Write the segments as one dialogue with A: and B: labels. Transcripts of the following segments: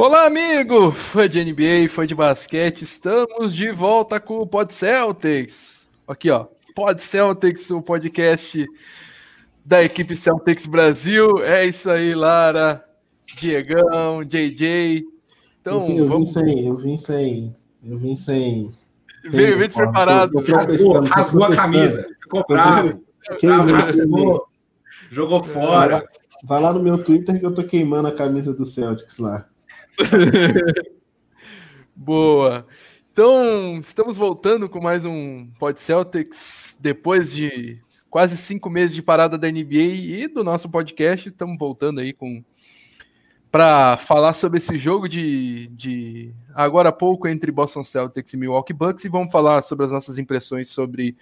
A: Olá, amigo! Fã de NBA, fã de basquete, estamos de volta com o Pod Celtics. Aqui, ó, Pod Celtics, o podcast da equipe Celtics Brasil. É isso aí, Lara, Diegão, JJ.
B: Então, eu, vim, eu vamos... vim sem, eu vim sem, eu vim sem.
A: Veio bem despreparado.
C: Rasgou, rasgou a camisa, ficou bravo. Rasgou, jogou fora.
B: Vai lá no meu Twitter que eu tô queimando a camisa do Celtics lá.
A: Boa. Então, estamos voltando com mais um Pod Celtics depois de quase cinco meses de parada da NBA e do nosso podcast. Estamos voltando aí com para falar sobre esse jogo de, de agora há pouco entre Boston Celtics e Milwaukee Bucks e vamos falar sobre as nossas impressões sobre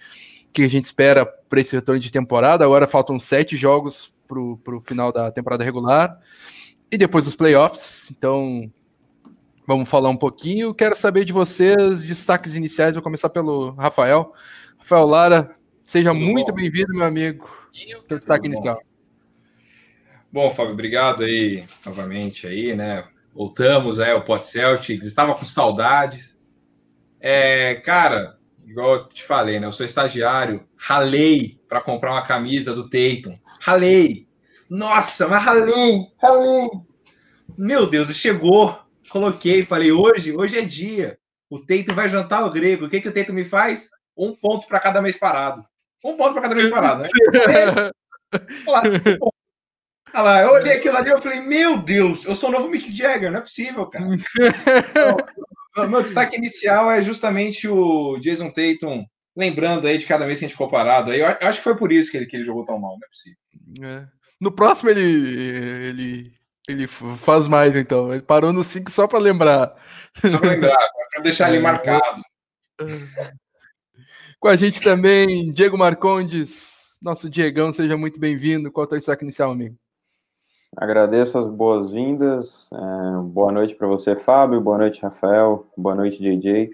A: o que a gente espera para esse retorno de temporada. Agora faltam sete jogos para o final da temporada regular e depois dos playoffs. Então, vamos falar um pouquinho. Quero saber de vocês, destaques iniciais. Vou começar pelo Rafael. Rafael Lara, seja Tudo muito bem-vindo, meu amigo. Teu destaque inicial.
C: Bom, Fábio, obrigado aí novamente aí, né? Voltamos aí ao Pot Celtics. Estava com saudades. É, cara, igual eu te falei, né? Eu sou estagiário, ralei para comprar uma camisa do Tatum. Ralei. Nossa, mas ralei, ralei. Meu Deus, chegou. Coloquei, falei, hoje, hoje é dia. O Teito vai jantar o grego. O que, que o Teito me faz? Um ponto para cada mês parado. Um ponto para cada mês parado, né? Olha lá, eu olhei aquilo ali e falei, meu Deus, eu sou o novo Mick Jagger, não é possível, cara. Então, meu destaque inicial é justamente o Jason Tatum, lembrando aí de cada vez que a gente ficou parado. Aí, eu acho que foi por isso que ele, que ele jogou tão mal, não é possível.
A: É. No próximo ele, ele, ele faz mais, então. Ele parou no 5 só para lembrar.
C: Só para lembrar, para deixar ele é. marcado.
A: Com a gente também, Diego Marcondes, nosso Diegão, seja muito bem-vindo. Qual é o teu destaque inicial, amigo?
D: Agradeço as boas-vindas. É, boa noite para você, Fábio. Boa noite, Rafael. Boa noite, JJ.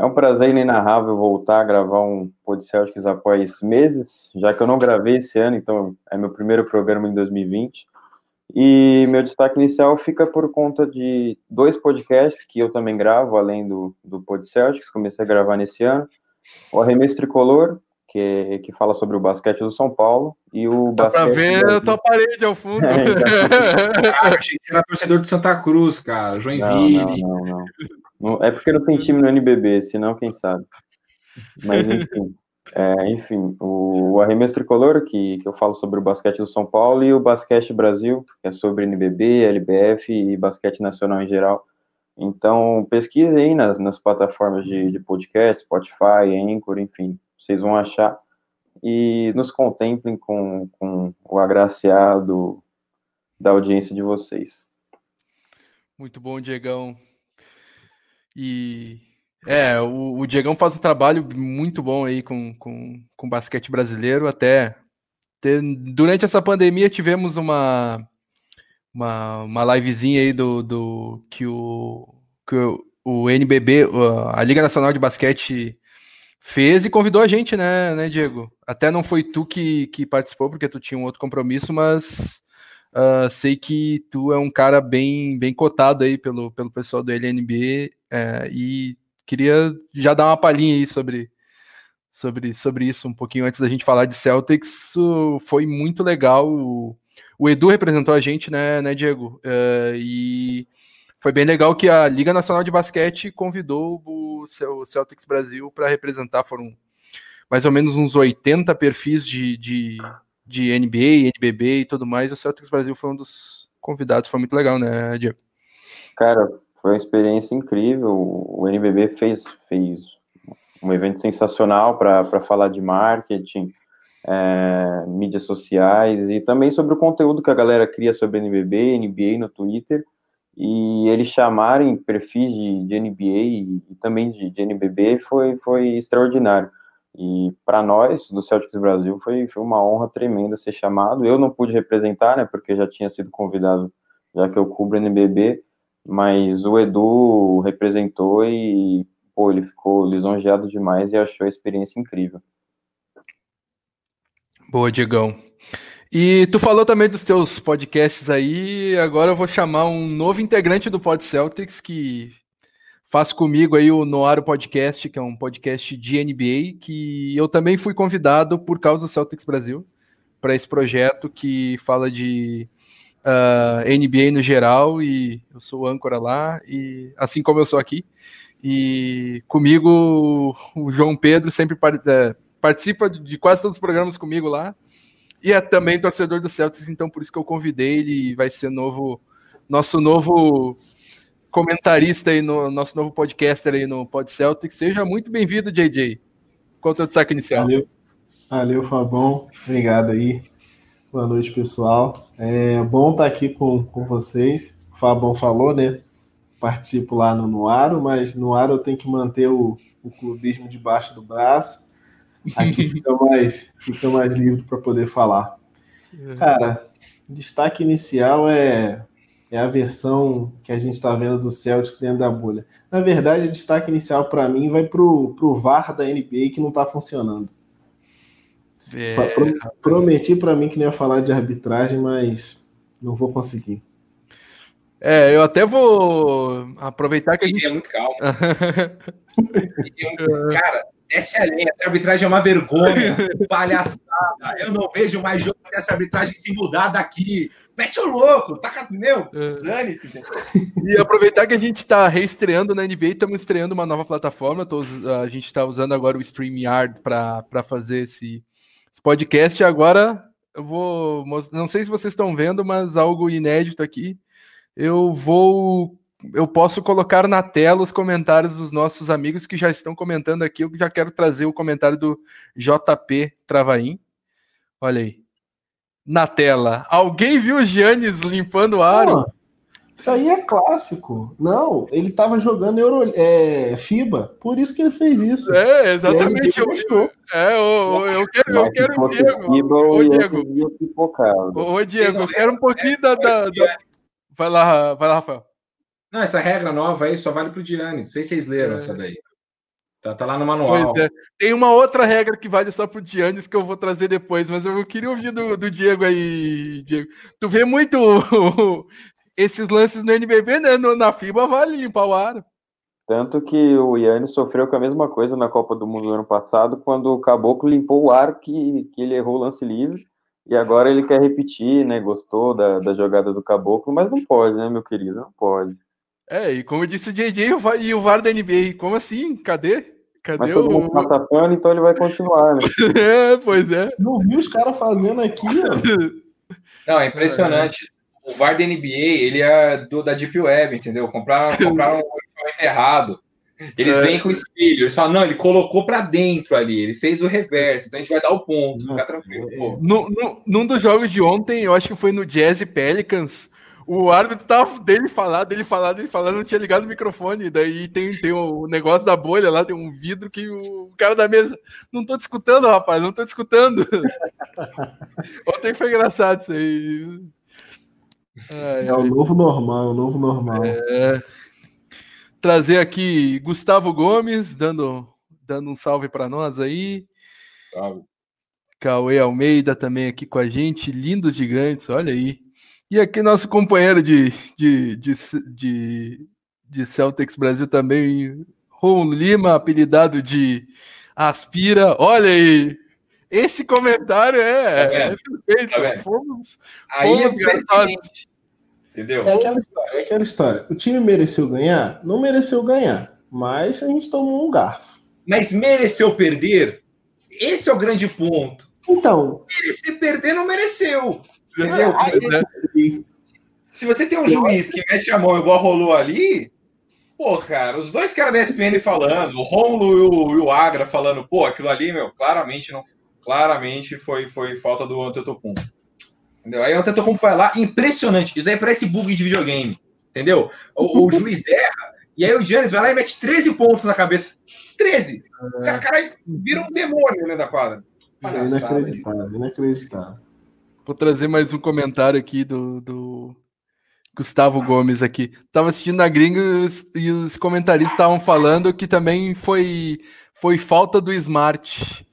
D: É um prazer inenarrável voltar a gravar um Pod Celtics após meses, já que eu não gravei esse ano, então é meu primeiro programa em 2020. E meu destaque inicial fica por conta de dois podcasts que eu também gravo, além do, do Pod Celtics, comecei a gravar nesse ano. O Arremesso Tricolor, que, que fala sobre o basquete do São Paulo, e o
A: Dá basquete... Pra ver a tua parede ao fundo. É,
C: então... ah, achei que você era torcedor de Santa Cruz, cara, Joinville.
D: Não, não, não, não. É porque não tem time no NBB, senão quem sabe. Mas enfim. É, enfim, o, o Arremesso Tricolor, que, que eu falo sobre o basquete do São Paulo, e o Basquete Brasil, que é sobre NBB, LBF e basquete nacional em geral. Então, pesquise aí nas, nas plataformas de, de podcast, Spotify, Anchor, enfim, vocês vão achar. E nos contemplem com, com o agraciado da audiência de vocês.
A: Muito bom, Diegão. E é, o, o Diegão faz um trabalho muito bom aí com, com, com basquete brasileiro. Até ter, durante essa pandemia tivemos uma, uma, uma livezinha aí do, do que o, que o, o NBB, a Liga Nacional de Basquete, fez e convidou a gente, né, né, Diego? Até não foi tu que, que participou, porque tu tinha um outro compromisso, mas uh, sei que tu é um cara bem, bem cotado aí pelo, pelo pessoal do LNB é, e Queria já dar uma palhinha aí sobre, sobre, sobre isso um pouquinho antes da gente falar de Celtics. Foi muito legal. O, o Edu representou a gente, né, né Diego? Uh, e foi bem legal que a Liga Nacional de Basquete convidou o Celtics Brasil para representar. Foram mais ou menos uns 80 perfis de, de, de NBA, NBB e tudo mais. O Celtics Brasil foi um dos convidados. Foi muito legal, né, Diego?
D: Cara, foi uma experiência incrível. O NBB fez, fez um evento sensacional para falar de marketing, é, mídias sociais e também sobre o conteúdo que a galera cria sobre NBB, NBA no Twitter. E eles chamarem perfis de, de NBA e, também de, de, NBB foi, foi extraordinário. E para nós, do Celtics Brasil, foi, foi uma honra tremenda ser chamado. Eu não pude representar, né, porque já tinha sido convidado, já que eu cubro NBB, mas o Edu representou e pô, ele ficou lisonjeado demais e achou a experiência incrível.
A: Boa, Diegão. E tu falou também dos teus podcasts aí, agora eu vou chamar um novo integrante do Pod Celtics que faz comigo aí o Noaro Podcast, que é um podcast de NBA, que eu também fui convidado por causa do Celtics Brasil para esse projeto que fala de uh, ah, NBA no geral e eu sou âncora lá e assim como eu sou aqui. E comigo o João Pedro sempre é, participa de quase todos os programas comigo lá e é também torcedor do Celtics, então por isso que eu convidei ele vai ser novo nosso novo comentarista aí no nosso novo podcaster aí no Pod Celtics. Seja muito bem-vindo, JJ. Qual é o seu destaque inicial?
B: Valeu, Valeu Fabão. Obrigado aí. Boa noite, pessoal. É bom estar aqui com, com vocês. O Fabão falou, né? Participo lá no Nuaro, mas no Nuaro eu tenho que manter o, o clubismo debaixo do braço Aqui fica mais, fica mais livre para poder falar. É. Cara, destaque inicial é, é a versão que a gente está vendo do Celtics dentro da bolha. Na verdade, o destaque inicial para mim vai para o VAR da NBA que não está funcionando. É... Prometi para mim que não ia falar de arbitragem, mas não vou conseguir.
A: É, eu até vou aproveitar que a gente.
C: É muito calmo. Cara, essa é a linha. Essa arbitragem é uma vergonha. Palhaçada. Eu não vejo mais jogo dessa arbitragem se mudar daqui. Mete o louco. Tá, meu, é. dane-se.
A: E aproveitar que a gente está reestreando na NBA, estamos estreando uma nova plataforma. Tô, a gente está usando agora o StreamYard para fazer esse, esse podcast. Agora eu vou. Não sei se vocês estão vendo, mas algo inédito aqui. Eu vou eu posso colocar na tela os comentários dos nossos amigos que já estão comentando aqui. Eu já quero trazer o comentário do JP Travaim. Olha aí. Na tela. Alguém viu o Giannis limpando o aro?
B: isso aí é clássico. Não, ele estava jogando Euro, é, FIBA, por isso que ele fez isso.
A: É, exatamente. Eu, eu, é, eu, eu quero, eu quero o Diego. Ô, Diego. Ô, Diego, eu quero um pouquinho da, da, da... Vai lá, vai lá, Rafael.
C: Não, essa regra nova aí só vale para o Diane. Não sei se vocês leram é. essa daí. Tá, tá, lá no manual. É.
A: Tem uma outra regra que vale só pro Giannis que eu vou trazer depois, mas eu queria ouvir do, do Diego aí, Diego. Tu vê muito esses lances no NBB, né? No, na FIBA vale limpar o ar.
D: Tanto que o Yannis sofreu com a mesma coisa na Copa do Mundo do ano passado, quando o Caboclo limpou o ar que, que ele errou o lance livre, e agora ele quer repetir, né? Gostou da, da jogada do Caboclo, mas não pode, né, meu querido? Não pode.
A: É, e como disse o JJ e o VAR da NBA, como assim? Cadê? Cadê
D: Mas todo o. Mundo tá pano, então ele vai continuar, né?
A: é, pois é.
B: Não vi os caras fazendo aqui, ó.
C: Não, é impressionante. É. O VAR da NBA, ele é do, da Deep Web, entendeu? Compraram, compraram um equipamento errado. Eles é. vêm com espelho, eles falam, não, ele colocou para dentro ali, ele fez o reverso, então a gente vai dar o ponto, fica tranquilo. Pô.
A: No, no, num dos jogos de ontem, eu acho que foi no Jazz Pelicans, o árbitro tava dele falar, dele falar, dele falar, não tinha ligado o microfone. Daí tem, tem o negócio da bolha lá, tem um vidro que o cara da mesa. Não tô discutindo, rapaz, não tô discutindo. Ontem foi engraçado isso aí.
B: Ai, é o novo normal, é o novo normal. É...
A: Trazer aqui Gustavo Gomes, dando, dando um salve para nós aí.
C: Salve.
A: Cauê Almeida também aqui com a gente, lindos gigantes, olha aí. E aqui nosso companheiro de, de, de, de, de Celtics Brasil também, Ron Lima, apelidado de Aspira. Olha aí, esse comentário é, tá é perfeito. Tá fomos,
C: aí fomos é
B: Entendeu? É aquela, história, é aquela história. O time mereceu ganhar? Não mereceu ganhar, mas a gente tomou um garfo.
C: Mas mereceu perder? Esse é o grande ponto.
B: Então.
C: Merecer perder não mereceu. Entendeu? Aí, se você tem um juiz que mete a mão igual rolou ali, pô, cara, os dois caras da ESPN falando, o Romulo e o, e o Agra falando, pô, aquilo ali, meu, claramente não, claramente foi, foi falta do Antetokounmpo. Entendeu? Aí o Antetokounmpo vai lá, impressionante, isso aí parece bug de videogame, entendeu? O, o juiz erra, e aí o Giannis vai lá e mete 13 pontos na cabeça. 13! O cara, cara vira um demônio né, da quadra.
B: É inacreditável, inacreditável.
A: Vou trazer mais um comentário aqui do, do Gustavo Gomes aqui. Tava assistindo na gringa e os comentaristas estavam falando que também foi, foi falta do Smart.
C: Isso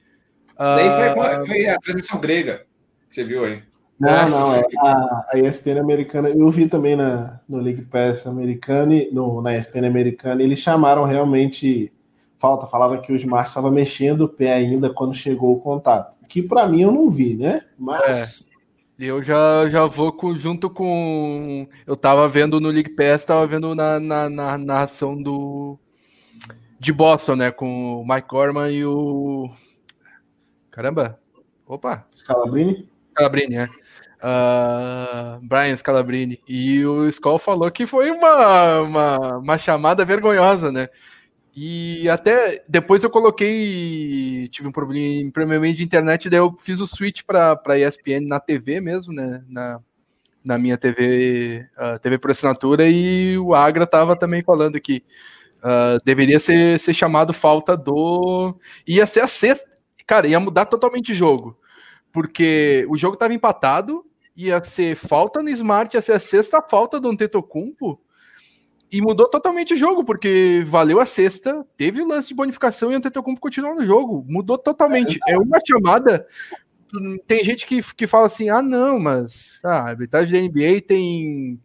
C: daí foi, foi, ah, foi, a transmissão grega que você viu aí.
B: Não, é. não, é a, a ESPN americana, eu vi também na, no League Pass americano, no, na ESPN americana, eles chamaram realmente falta, falaram que o Smart estava mexendo o pé ainda quando chegou o contato. Que para mim eu não vi, né? Mas.
A: Eu já, já vou com, junto com. Eu tava vendo no League Pass, tava vendo na, na, na narração do. De Boston, né? Com o Mike Gorman e o. Caramba! Opa!
B: Scalabrini?
A: Scalabrini, é. Uh, Brian Scalabrini. E o Skoll falou que foi uma, uma, uma chamada vergonhosa, né? E até depois eu coloquei, tive um problema, problema de internet, daí eu fiz o switch para ESPN na TV mesmo, né? Na, na minha TV, uh, TV por assinatura, e o Agra tava também falando que uh, deveria ser, ser chamado falta do. Ia ser a sexta. Cara, ia mudar totalmente o jogo. Porque o jogo tava empatado, ia ser falta no Smart, ia ser a sexta falta do Antetokounmpo e mudou totalmente o jogo, porque valeu a sexta, teve o lance de bonificação e o Antetokounmpo continuou no jogo. Mudou totalmente. É, é uma chamada. Tem gente que, que fala assim: ah, não, mas ah, a arbitragem da NBA tem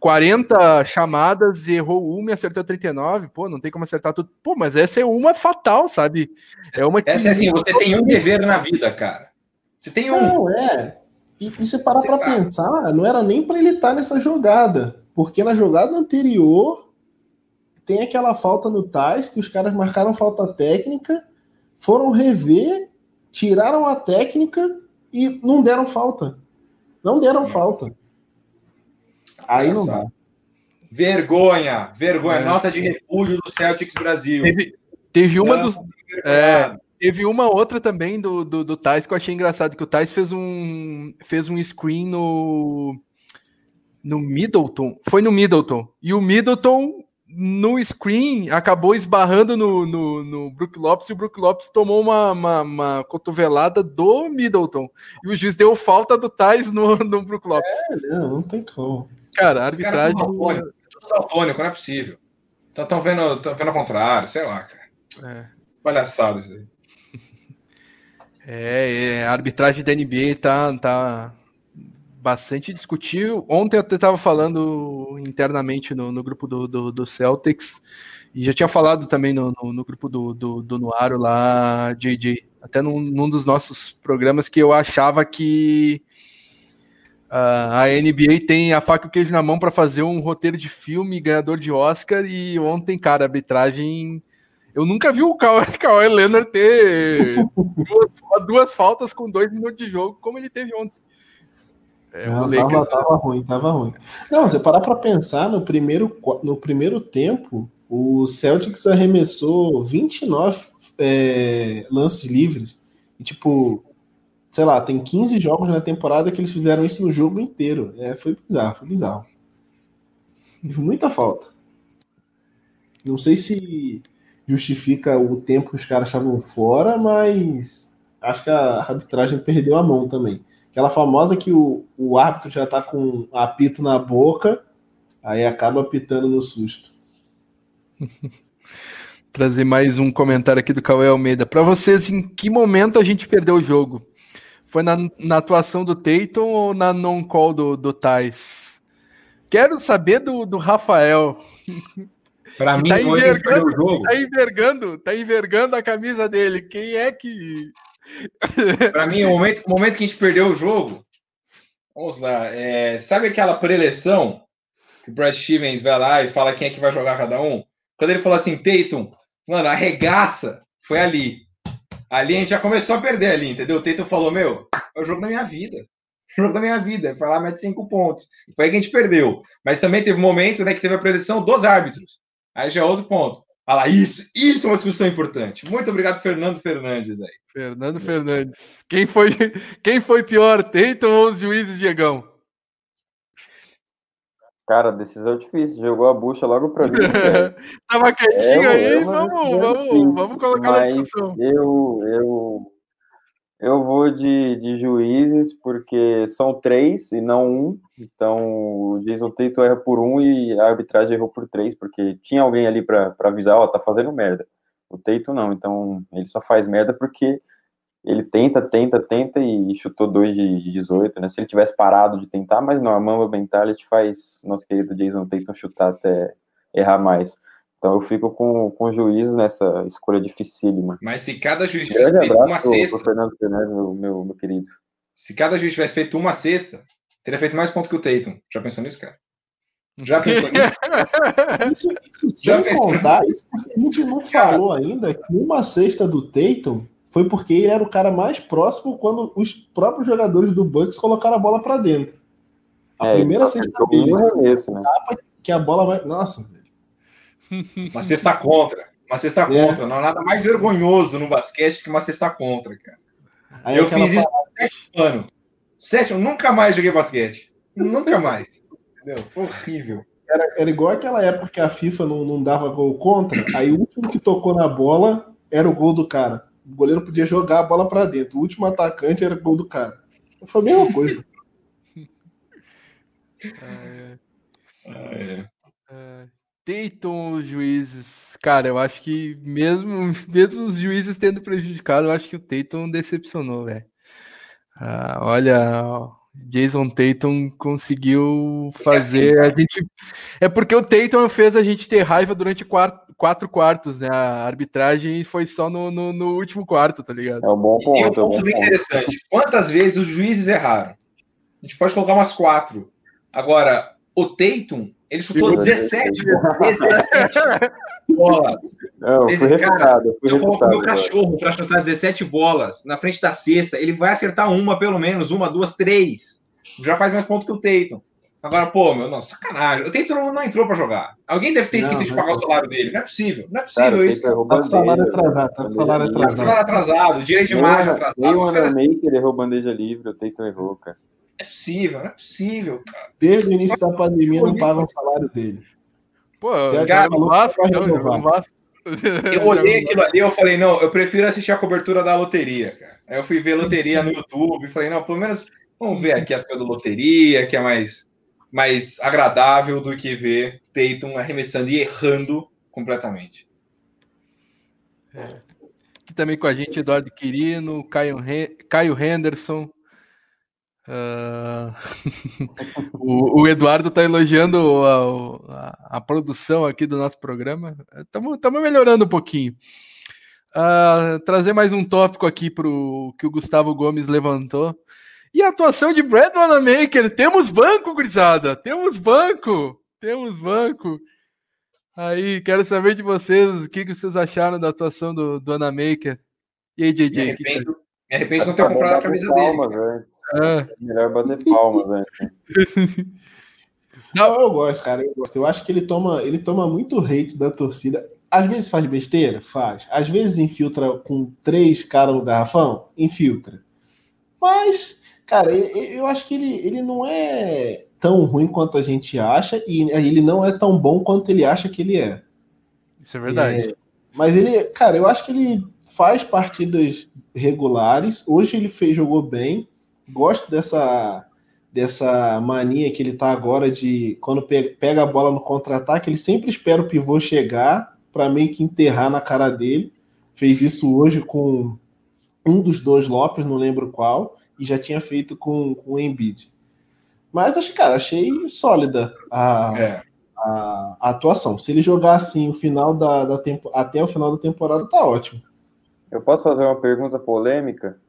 A: 40 chamadas e errou uma e acertou 39. Pô, não tem como acertar tudo. Pô, mas essa é uma fatal, sabe?
C: É uma Essa é assim: você tem um dever na vida, cara. Você tem um.
B: Não, é. E, e você parar para pensar, não era nem para ele estar nessa jogada. Porque na jogada anterior tem aquela falta no Tais, que os caras marcaram falta técnica, foram rever, tiraram a técnica e não deram falta. Não deram falta. Aí não dá.
C: Vergonha, vergonha, é. nota de repúdio do Celtics Brasil.
A: Teve, teve uma dos. É, teve uma outra também do, do, do Tais que eu achei engraçado, que o Tais fez um, fez um screen no no Middleton, foi no Middleton, e o Middleton no screen acabou esbarrando no, no, no Brook Lopes e o Brook Lopes tomou uma, uma, uma, cotovelada do Middleton e o juiz deu falta do Tais no, no Brook Lopes.
B: É, não, não tem como.
A: Cara, a arbitragem.
C: Daltônico, não é possível. Estão vendo, tão vendo ao contrário, sei lá, cara. É. Palhaçada isso aí.
A: É, é, a arbitragem da NBA tá, tá, bastante discutível. Ontem eu estava falando internamente no, no grupo do, do, do, Celtics e já tinha falado também no, no, no grupo do, do, do Nuaro lá, JJ, até num, num, dos nossos programas que eu achava que uh, a NBA tem a faca e o queijo na mão para fazer um roteiro de filme ganhador de Oscar e ontem, cara, a arbitragem eu nunca vi o Kawhi Leonard ter duas, duas faltas com dois minutos de jogo, como ele teve ontem.
B: É, não, tava, tava, ruim, tava ruim. Não, você parar para pensar, no primeiro, no primeiro tempo, o Celtics arremessou 29 é, lances livres. E, tipo, sei lá, tem 15 jogos na temporada que eles fizeram isso no jogo inteiro. É, foi bizarro, foi bizarro. Muita falta. Não sei se justifica o tempo que os caras estavam fora, mas acho que a arbitragem perdeu a mão também. Aquela famosa que o, o árbitro já tá com apito na boca, aí acaba apitando no susto.
A: Trazer mais um comentário aqui do Cauê Almeida. Para vocês, em que momento a gente perdeu o jogo? Foi na, na atuação do Tayton ou na non-call do, do Tais? Quero saber do, do Rafael.
C: Para mim, tá
A: envergando, o jogo. Tá envergando, tá envergando a camisa dele. Quem é que
C: para mim, o momento, o momento que a gente perdeu o jogo, vamos lá, é, sabe aquela preleção que o Brad Stevens vai lá e fala quem é que vai jogar cada um? Quando ele falou assim, Tatum, mano, arregaça, foi ali. Ali a gente já começou a perder ali, entendeu? O Tatum falou, meu, é o jogo da minha vida. É o jogo da minha vida. Foi lá, mete cinco pontos. Foi aí que a gente perdeu. Mas também teve um momento né, que teve a preleção dos árbitros. Aí já é outro ponto. Fala isso, isso é uma discussão importante. Muito obrigado, Fernando Fernandes aí.
A: Fernando Fernandes. Quem foi, quem foi pior, Teiton ou os juízes, Diegão?
D: Cara, decisão difícil. Jogou a bucha logo para mim.
A: Tava quietinho é, aí, vamos, vamos, vamos colocar na discussão.
D: Eu, eu, eu vou de, de juízes, porque são três e não um. Então, o Jason Tatum erra por um e a arbitragem errou por três, porque tinha alguém ali para avisar, ó, oh, tá fazendo merda. O Tatum não, então ele só faz merda porque ele tenta, tenta, tenta e chutou 2 de 18, né? Se ele tivesse parado de tentar, mas não, a Mamba Mentality faz nosso querido Jason Tatum chutar até errar mais. Então eu fico com, com o juiz nessa escolha dificílima.
C: Mas se cada juiz tivesse feito uma sexta. Pro
D: Fernando Fernandes, meu, meu, meu querido.
C: Se cada juiz tivesse feito uma sexta, teria feito mais ponto que o Tatum. Já pensou nisso, cara? Já pensou nisso?
B: isso, isso Já sem contar, isso porque a gente não falou ainda que uma sexta do Tatum foi porque ele era o cara mais próximo quando os próprios jogadores do Bucks colocaram a bola para dentro. A é, primeira sexta dele,
D: arremesso, né?
B: que a bola vai. Nossa,
C: Uma cesta contra. Uma cesta é. contra. Não há nada mais vergonhoso no basquete que uma cesta contra, cara. Aí eu fiz isso há sete anos. Sete, nunca mais joguei basquete. Nunca mais. Entendeu? Foi horrível.
B: Era, era igual aquela época que a FIFA não, não dava gol contra. Aí o último que tocou na bola era o gol do cara. O goleiro podia jogar a bola para dentro. O último atacante era o gol do cara. Foi a mesma coisa.
A: é. Ah, é. é. Dayton, os juízes. Cara, eu acho que mesmo, mesmo os juízes tendo prejudicado, eu acho que o Dayton decepcionou, velho. Ah, olha, Jason Tatum conseguiu fazer a gente. É porque o Tatum fez a gente ter raiva durante quatro, quatro quartos, né? A arbitragem foi só no, no, no último quarto, tá ligado?
D: É um bom ponto. E tem
C: um ponto
D: é um
C: bem interessante. Quantas vezes os juízes erraram? A gente pode colocar umas quatro. Agora, o Tatum, ele chutou 17 17 bolas.
D: Não, fui refutado,
C: fui eu coloco meu cachorro para chutar 17 bolas na frente da cesta, ele vai acertar uma, pelo menos, uma, duas, três. Já faz mais ponto que o Tatum. Agora, pô, meu, não, sacanagem. O Tatum não entrou para jogar. Alguém deve ter esquecido de pagar o salário dele. Não é possível. Não é possível cara, isso.
B: Tá com salário atrasado. Tá com salário atrasado. Tá
C: salário atrasado. Direito de imagem atrasado. Nem
D: o Maker errou bandeja livre, o Tatum errou, cara.
C: É possível, não é possível, cara.
B: Desde o início da pandemia não pagam o salário dele.
A: Pô, cara, o Vasco, então, Vasco.
C: Eu olhei aquilo ali eu falei, não, eu prefiro assistir a cobertura da loteria, cara. Aí eu fui ver loteria no YouTube e falei, não, pelo menos vamos ver aqui as coisas da loteria, que é mais, mais agradável do que ver Tatum arremessando e errando completamente.
A: É. Aqui também com a gente, Eduardo Quirino, Caio, Caio Henderson, Uh... o, o, Eduardo está elogiando a, a, a, produção aqui do nosso programa. Estamos melhorando um pouquinho. Uh, trazer mais um tópico aqui para o que o Gustavo Gomes levantou. E a atuação de Brad Wanamaker. Temos banco, gurizada. Temos banco. Temos banco. Aí, quero saber de vocês o que, que vocês acharam da atuação do, do Wanamaker. E aí, JJ?
C: Me arrependo, me arrependo de não ter comprado a camisa dele. Velho.
D: É. Melhor bater palmas, né?
B: Não, eu gosto, cara. Eu gosto. Eu acho que ele toma, ele toma muito hate da torcida. Às vezes faz besteira? Faz. Às vezes infiltra com três caras no garrafão? Infiltra. Mas, cara, eu acho que ele, ele não é tão ruim quanto a gente acha e ele não é tão bom quanto ele acha que ele é.
A: Isso é verdade. É,
B: mas ele, cara, eu acho que ele faz partidas regulares. Hoje ele fez, jogou bem gosto dessa dessa mania que ele tá agora de quando pega a bola no contra-ataque, ele sempre espera o pivô chegar para meio que enterrar na cara dele. Fez isso hoje com um dos dois Lopes, não lembro qual, e já tinha feito com, com o Embiid. Mas, acho, cara, achei sólida a, é. a, a, atuação. Se ele jogar assim o final da, da tempo, até o final da temporada, tá ótimo.
D: Eu posso fazer uma pergunta polêmica?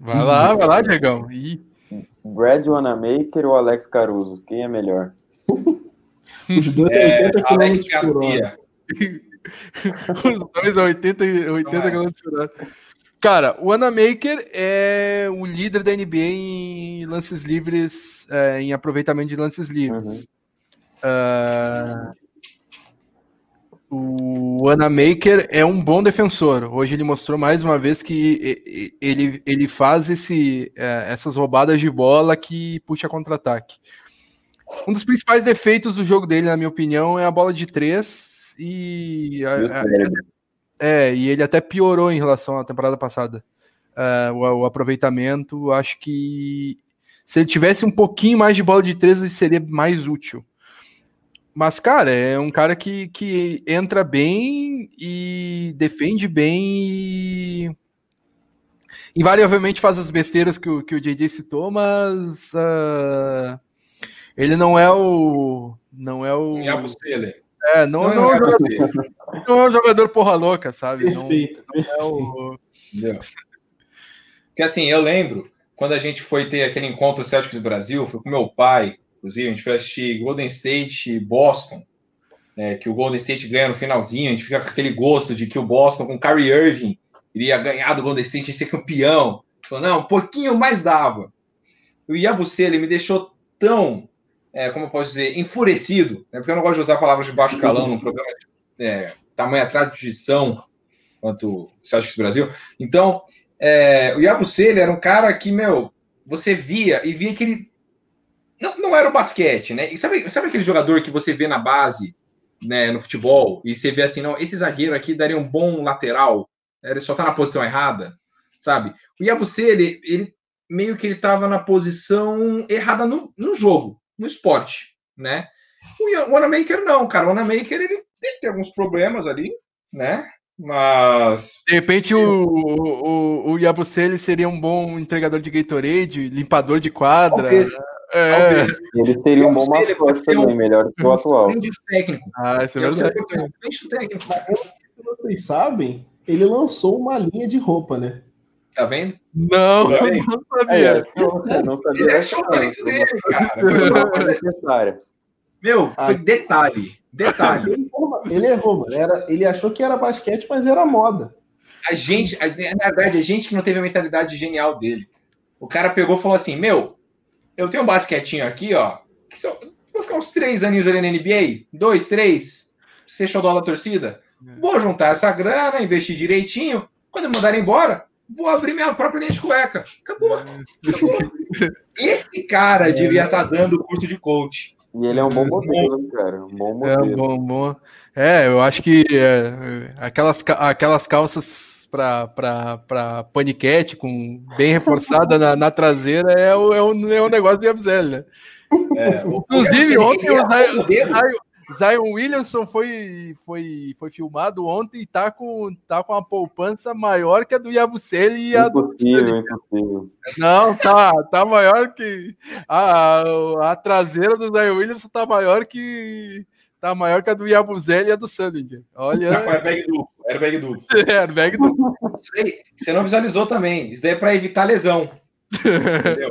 A: Vai lá, vai lá, Diegão. Ih.
D: Brad Wanamaker ou Alex Caruso? Quem é melhor?
B: Os dois é, 80
C: Alex Garcia.
A: Os dois 80, 80 km por hora. Cara, o Wanamaker é o líder da NBA em lances livres, é, em aproveitamento de lances livres. Uhum. Uh, o Anamaker é um bom defensor. Hoje ele mostrou mais uma vez que ele, ele faz esse, é, essas roubadas de bola que puxa contra-ataque. Um dos principais defeitos do jogo dele, na minha opinião, é a bola de três e é, e ele até piorou em relação à temporada passada. Uh, o, o, aproveitamento, acho que se ele tivesse um pouquinho mais de bola de três, ele seria mais útil. Mas, cara, é um cara que, que entra bem e defende bem e, invariavelmente faz as besteiras que o, que o JJ citou, mas uh, ele não é o. Não é o. É, não, não, não, é, jogador, não é um jogador porra louca, sabe? Perfeito. Não, não é o...
C: Porque assim, eu lembro quando a gente foi ter aquele encontro Celtics Brasil, foi com meu pai, inclusive, a gente foi assistir Golden State e Boston, né, que o Golden State ganha no finalzinho, a gente fica com aquele gosto de que o Boston com Kyrie Irving iria ganhar do Golden State e ser campeão. Falou, não, um pouquinho mais dava. O Yabusele me deixou tão, é, como eu posso dizer, enfurecido, né, porque eu não gosto de usar palavras de baixo calão num programa de é, tamanha tradição quanto o Celtics Brasil. Então, é, o Yabusele era um cara que, meu, você via e via que ele não, não era o basquete, né? E sabe, sabe aquele jogador que você vê na base, né, no futebol, e você vê assim, não, esse zagueiro aqui daria um bom lateral, ele só tá na posição errada, sabe? O Yabusele, ele, ele meio que ele tava na posição errada no, no jogo, no esporte, né? O Wanamaker não, cara. O Wanamaker, ele, ele tem alguns problemas ali, né? Mas.
A: De repente o, o, o Yabusele seria um bom entregador de Gatorade, limpador de quadra. Talvez.
D: É. Ele seria um bom mascote também, um, melhor que o atual.
A: Técnico. Ah, isso é verdade.
B: Técnico. Se vocês sabem, ele lançou uma linha de roupa, né?
C: Tá vendo?
A: Não, tá vendo? não sabia. É,
C: não, não sabia. Ele achou o talento dele, cara. Meu, foi detalhe. Detalhe.
B: Ele errou, ele errou, mano. Era, ele achou que era basquete, mas era moda.
C: A gente, na verdade, a gente que não teve a mentalidade genial dele. O cara pegou e falou assim: Meu, eu tenho um basquetinho aqui, ó. Vou ficar uns três aninhos ali na NBA, dois, três, ser xodó da torcida. É. Vou juntar essa grana, investir direitinho. Quando eu mandar embora, vou abrir minha própria linha de cueca. Acabou. É. Acabou. Esse cara é. devia estar tá dando curso de coach.
D: E ele é um bom modelo, cara. Um bom modelo.
A: É, bom, bom. é eu acho que é, aquelas, aquelas calças para paniquete, com bem reforçada na, na, traseira, é o, é, o, é o negócio do Yabzel, né? É, Inclusive, ontem o Zion, Zion Williamson foi, foi, foi filmado ontem e tá com, tá com uma poupança maior que a do Yabusele e a do. Impossível. Não, tá, tá maior que. A, a traseira do Zion Williamson tá maior que. Tá maior que a do Yabusele e a do Sandinger. Olha.
C: Tá com airbag duplo. Airbag duplo.
A: É, airbag duplo.
C: Você não visualizou também. Isso daí é pra evitar lesão. Entendeu?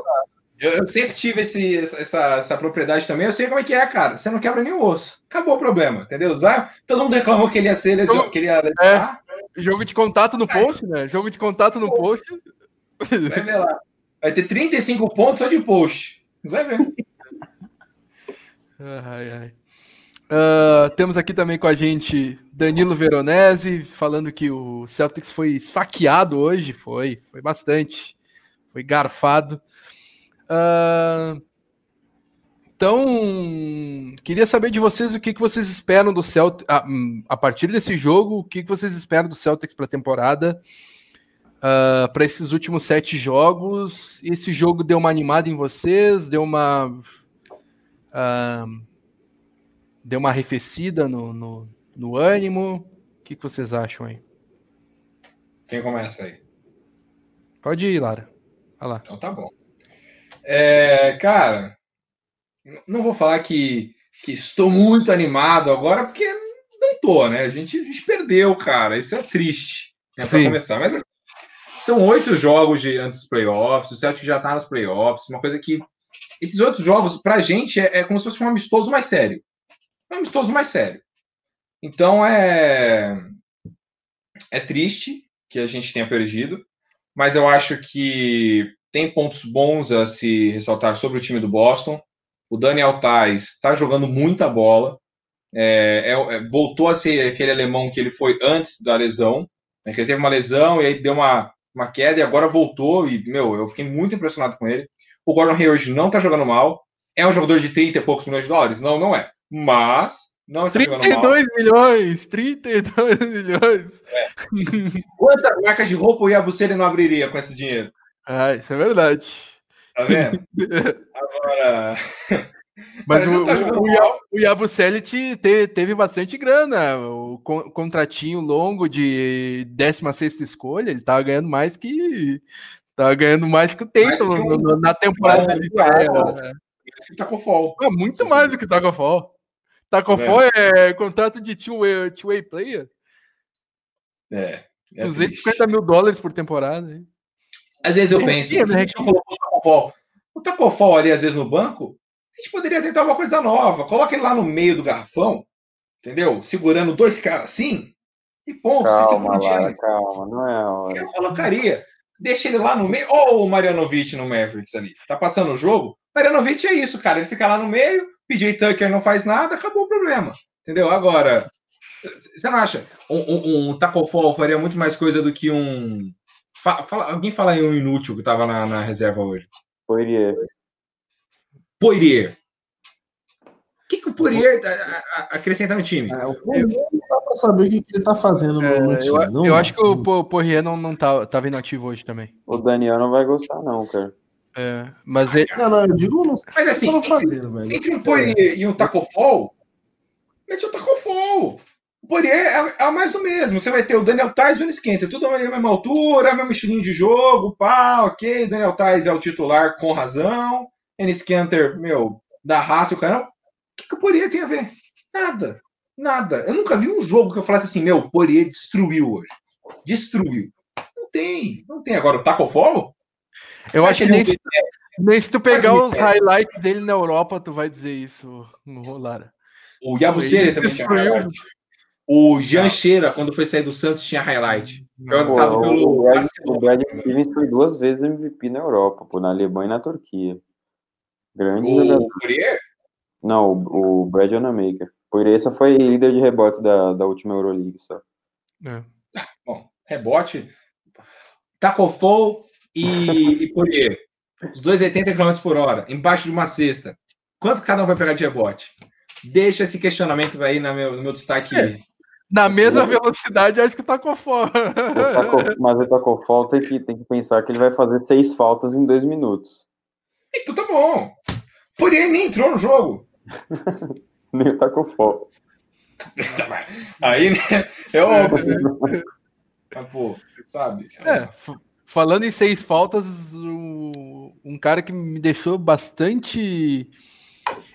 C: Eu, eu, sempre tive esse, essa, essa propriedade também. Eu sei como é que é, cara. Você não quebra nenhum osso. Acabou o problema, entendeu? Zá, todo mundo reclamou que ele ia ser lesionado. Que ele ia
A: é, jogo de contato no post, né? Jogo de contato no post.
C: Vai ver lá. Vai ter 35 pontos só de post. Você vai ver.
A: Ai, ai. Uh, temos aqui também com a gente Danilo Veronese, falando que o Celtics foi esfaqueado hoje. Foi, foi bastante. Foi garfado. Uh, então, queria saber de vocês o que, que vocês esperam do Celtics a, a partir desse jogo, o que, que vocês esperam do Celtics para a temporada, uh, ah, para esses últimos sete jogos. Esse jogo deu uma animada em vocês, deu uma uh, deu uma arrefecida no, no, no ânimo. O que, que vocês acham aí?
C: Quem começa aí?
A: Pode ir, Lara. Vai lá.
C: Então tá bom. É, cara, não vou falar que, que estou muito animado agora, porque não tô, né? A gente, a gente perdeu, cara. Isso é triste né, para começar. Mas assim, são oito jogos de, antes dos playoffs, o Celtic já tá nos playoffs, uma coisa que. Esses outros jogos, pra gente, é, é como se fosse um amistoso mais sério. Um amistoso mais sério. Então é. É triste que a gente tenha perdido, mas eu acho que tem pontos bons a se ressaltar sobre o time do Boston. O Daniel Tais está jogando muita bola. É, é, é, voltou a ser aquele alemão que ele foi antes da lesão. Né, que ele teve uma lesão e aí deu uma, uma queda e agora voltou. E, meu, eu fiquei muito impressionado com ele. O Gordon Hayward não está jogando mal. É um jogador de 30 e poucos milhões de dólares? Não, não é. Mas não está
A: 32 milhões! 32 milhões!
C: É. Quantas marcas de roupa o Yabusele não abriria com esse dinheiro?
A: Ah, isso é verdade.
C: Tá vendo? Agora,
A: Mas o, tá o, o Yabuselit te, teve bastante grana. O contratinho longo de 16 escolha, ele tava ganhando mais que. Tava ganhando mais que o Tatum um, na temporada dele.
C: É, Tacofol.
A: É muito mais do que Tacofol. Tacofol é. é contrato de two-way two player.
C: É.
A: é 250 mil dólares por temporada. Hein?
C: Às vezes eu penso, é, né? o Tacofol ali, às vezes, no banco, a gente poderia tentar uma coisa nova. Coloca ele lá no meio do garrafão, entendeu? Segurando dois caras assim, e ponto.
D: Calma, Lara, calma, não é hora.
C: Eu colocaria. Deixa ele lá no meio. Ou o Marianovic no Mavericks ali. Tá passando o jogo. Marianovic é isso, cara. Ele fica lá no meio, PJ Tucker não faz nada, acabou o problema. Entendeu? Agora, você não acha? Um, um, um Taco Fall faria muito mais coisa do que um. Fala, alguém fala em um inútil que tava na, na reserva hoje.
D: Poirier.
C: Poirier. O que, que o Poirier acrescenta no time?
B: É, o Poirier não dá para saber o que, ele está fazendo
A: é, no, time. Eu, não, eu acho que o Poirier não, não tá, tá vindo ativo hoje também.
D: O Daniel não vai gostar, não, cara.
A: É, mas ele...
B: Não, não, eu digo não
C: Mas assim, entre, fazendo, velho. entre um Poirier e um Tacofol, mete o Tacofol. O Poirier é, é mais do mesmo. Você vai ter o Daniel Tais e o Unisquenta, tudo a mesma altura, mesmo estilinho de jogo, pá, ok. Daniel Tais é o titular com razão. Enes Kanter, meu, da raça, o cara. O que, que o Poirier tem a ver? Nada. Nada. Eu nunca vi um jogo que eu falasse assim, meu, o Poirier destruiu hoje. Destruiu. Não tem. Não tem. Agora, o Taco Fall?
A: Eu acho que nem se, nem se tu pegar os highlights dele na Europa, tu vai dizer isso no Rolara.
C: O Yabuseira também tinha highlight. O Jean Cheira, quando foi sair do Santos, tinha highlight.
D: Pô, pelo... O Brad, o Brad foi duas vezes MVP na Europa, pô, na Alemanha e na Turquia. Grande
C: o jogador. Poirier?
D: Não, o, o Brad Onamaker. Poirier só foi líder de rebote da, da última Euroleague, só.
C: É. Ah, bom, rebote. Tacofou e, e Poirier. Os dois 80 km por hora, embaixo de uma cesta. Quanto cada um vai pegar de rebote? Deixa esse questionamento aí no meu, no meu destaque. É.
A: Na mesma velocidade, acho que tá com falta.
D: Mas o Tacofol tem que, tem que pensar que ele vai fazer seis faltas em dois minutos.
C: Então tá bom. Porém, ele nem entrou no jogo.
D: nem tá com foco.
C: Aí, né? É óbvio. Né? Pô, sabe?
A: É, falando em seis faltas, um cara que me deixou bastante.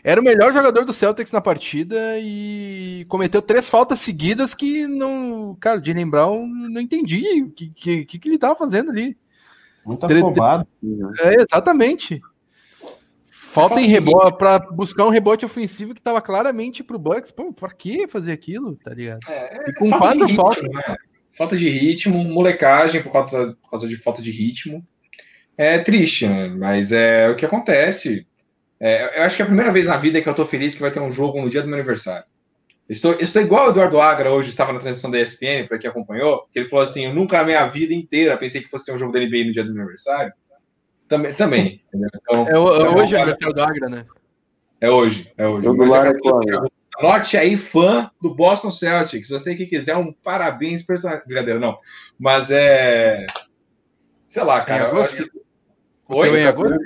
A: Era o melhor jogador do Celtics na partida e cometeu três faltas seguidas que não. Cara, o Jalen Brown não entendi o que, que, que, ele tava fazendo ali.
B: Muito afobado.
A: É, exatamente. Falta em rebote para buscar um rebote ofensivo que estava claramente para o Bucks. Pô, para que fazer aquilo, tá ligado?
C: É, e com falta quatro faltas. Né? Falta de ritmo, molecagem por causa, por causa de falta de ritmo. É triste, né? Mas é o que acontece. É, eu acho que é a primeira vez na vida que eu tô feliz que vai ter um jogo no dia do meu aniversário. Estou, estou igual o Eduardo Agra hoje estava na transmissão da ESPN, para quem acompanhou, que ele falou assim: Eu nunca na minha vida inteira pensei que fosse ter um jogo da NBA no dia do meu aniversário. Também. também
A: então, é, é hoje é aniversário do Agra, né?
C: É hoje, é hoje. Anote aí, fã do Boston Celtics. Você que quiser um parabéns personal. Brincadeira, não. Mas é. Sei lá, cara. Eu acho que. Oi, em agosto?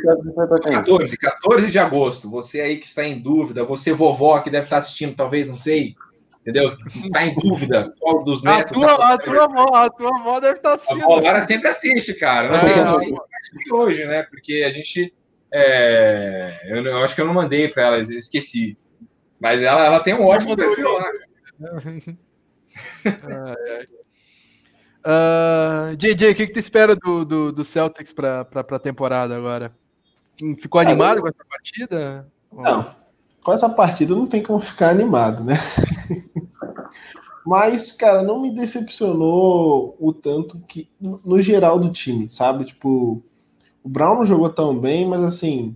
C: 14, 14 de agosto. Você aí que está em dúvida, você vovó que deve estar assistindo, talvez, não sei, entendeu? Está em dúvida qual dos netos.
A: A tua, tá a tua, avó, a tua avó deve estar assistindo. A
C: avó sempre assiste, cara. Não sei, é, não sei hoje, né? Porque a gente. É, eu, eu, acho que eu não mandei para ela, esqueci. Mas ela, ela tem um ótimo perfil lá.
A: Uh, JJ, o que, que tu espera do, do, do Celtics para a temporada agora? Ficou animado com essa partida?
B: Não, com essa partida não tem como ficar animado, né? Mas, cara, não me decepcionou o tanto que, no geral do time, sabe? Tipo, o Brown não jogou tão bem, mas assim,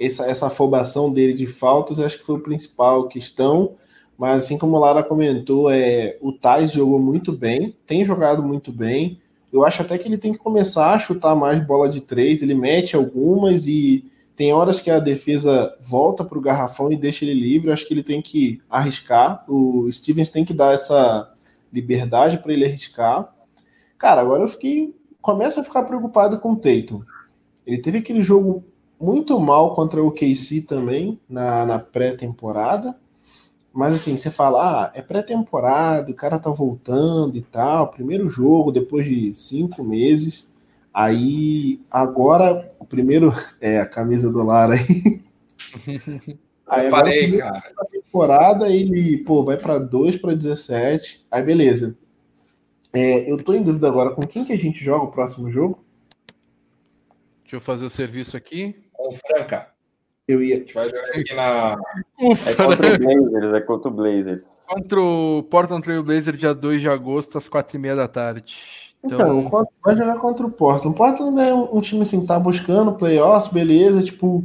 B: essa, essa afobação dele de faltas acho que foi o principal questão. Mas assim como a Lara comentou, é, o Tais jogou muito bem, tem jogado muito bem. Eu acho até que ele tem que começar a chutar mais bola de três. Ele mete algumas e tem horas que a defesa volta para o garrafão e deixa ele livre. Eu acho que ele tem que arriscar. O Stevens tem que dar essa liberdade para ele arriscar. Cara, agora eu fiquei. Começa a ficar preocupado com o Tatum. Ele teve aquele jogo muito mal contra o KC também na, na pré-temporada. Mas assim, você fala, ah, é pré-temporada, o cara tá voltando e tal, primeiro jogo depois de cinco meses. Aí, agora, o primeiro. É, a camisa do Lara aí.
C: aí eu falei, cara.
B: temporada ele, pô, vai para 2 para 17. Aí, beleza. É, eu tô em dúvida agora com quem que a gente joga o próximo jogo.
A: Deixa eu fazer o serviço aqui.
C: Com o Franca.
B: Eu ia.
C: A gente vai jogar aqui na.
D: Ufa, é contra o Blazers, é contra o Blazers.
A: Contra o Portland Trail Blazers, dia 2 de agosto, às 4h30 da tarde.
B: Então, então vai jogar contra o Portland. O Portland é um, um time assim, tá buscando playoffs, beleza, tipo,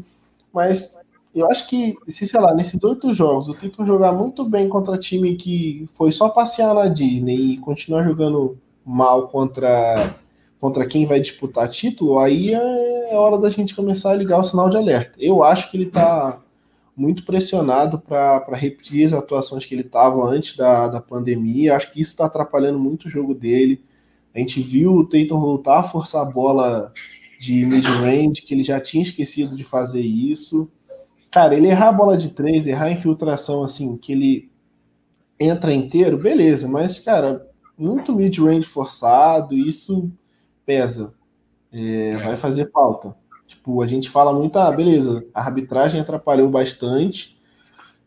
B: mas eu acho que, se sei lá, nesses oito jogos, o Tatum jogar muito bem contra time que foi só passear na Disney e continuar jogando mal contra contra quem vai disputar título, aí é, é hora da gente começar a ligar o sinal de alerta. Eu acho que ele tá muito pressionado para repetir as atuações que ele estava antes da, da pandemia. Acho que isso está atrapalhando muito o jogo dele. A gente viu o Tatum voltar a forçar a bola de mid-range, que ele já tinha esquecido de fazer isso. Cara, ele errar a bola de três, errar a infiltração, assim, que ele entra inteiro, beleza, mas, cara, muito mid-range forçado, isso pesa. É, é. Vai fazer falta. Tipo, a gente fala muito, ah, beleza, a arbitragem atrapalhou bastante,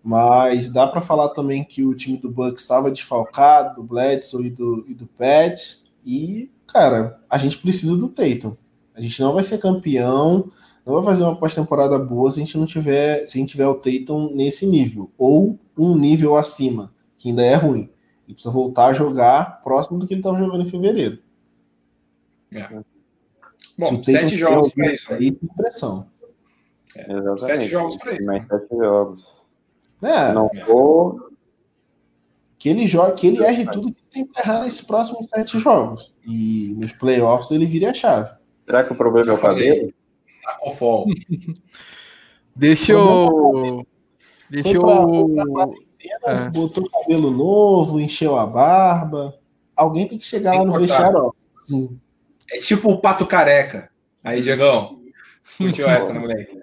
B: mas dá para falar também que o time do Bucks estava desfalcado, do Bledsoe e do, e do Pet, e, cara, a gente precisa do Tatum. A gente não vai ser campeão, não vai fazer uma pós-temporada boa se a gente não tiver, se a gente tiver o Tatum nesse nível, ou um nível acima, que ainda é ruim. Ele precisa voltar a jogar próximo do que ele estava jogando em fevereiro.
C: É. Bom, sete jogos para isso. Né?
B: Isso é pressão.
D: É,
C: sete jogos para isso.
D: Mais sete jogos.
B: É.
D: Não vou
B: que ele jogue, que ele erre tudo que tem para errar nesses próximos sete jogos. E nos playoffs ele vire a chave.
D: Será que o problema é o cabelo?
C: Tá com fome.
A: Deixa eu. Deixa eu.
B: É. Botou cabelo novo, encheu a barba. Alguém tem que chegar tem lá no vestiário.
C: Sim. É tipo o pato careca. Aí, Diegão. Curtiu essa, né, moleque?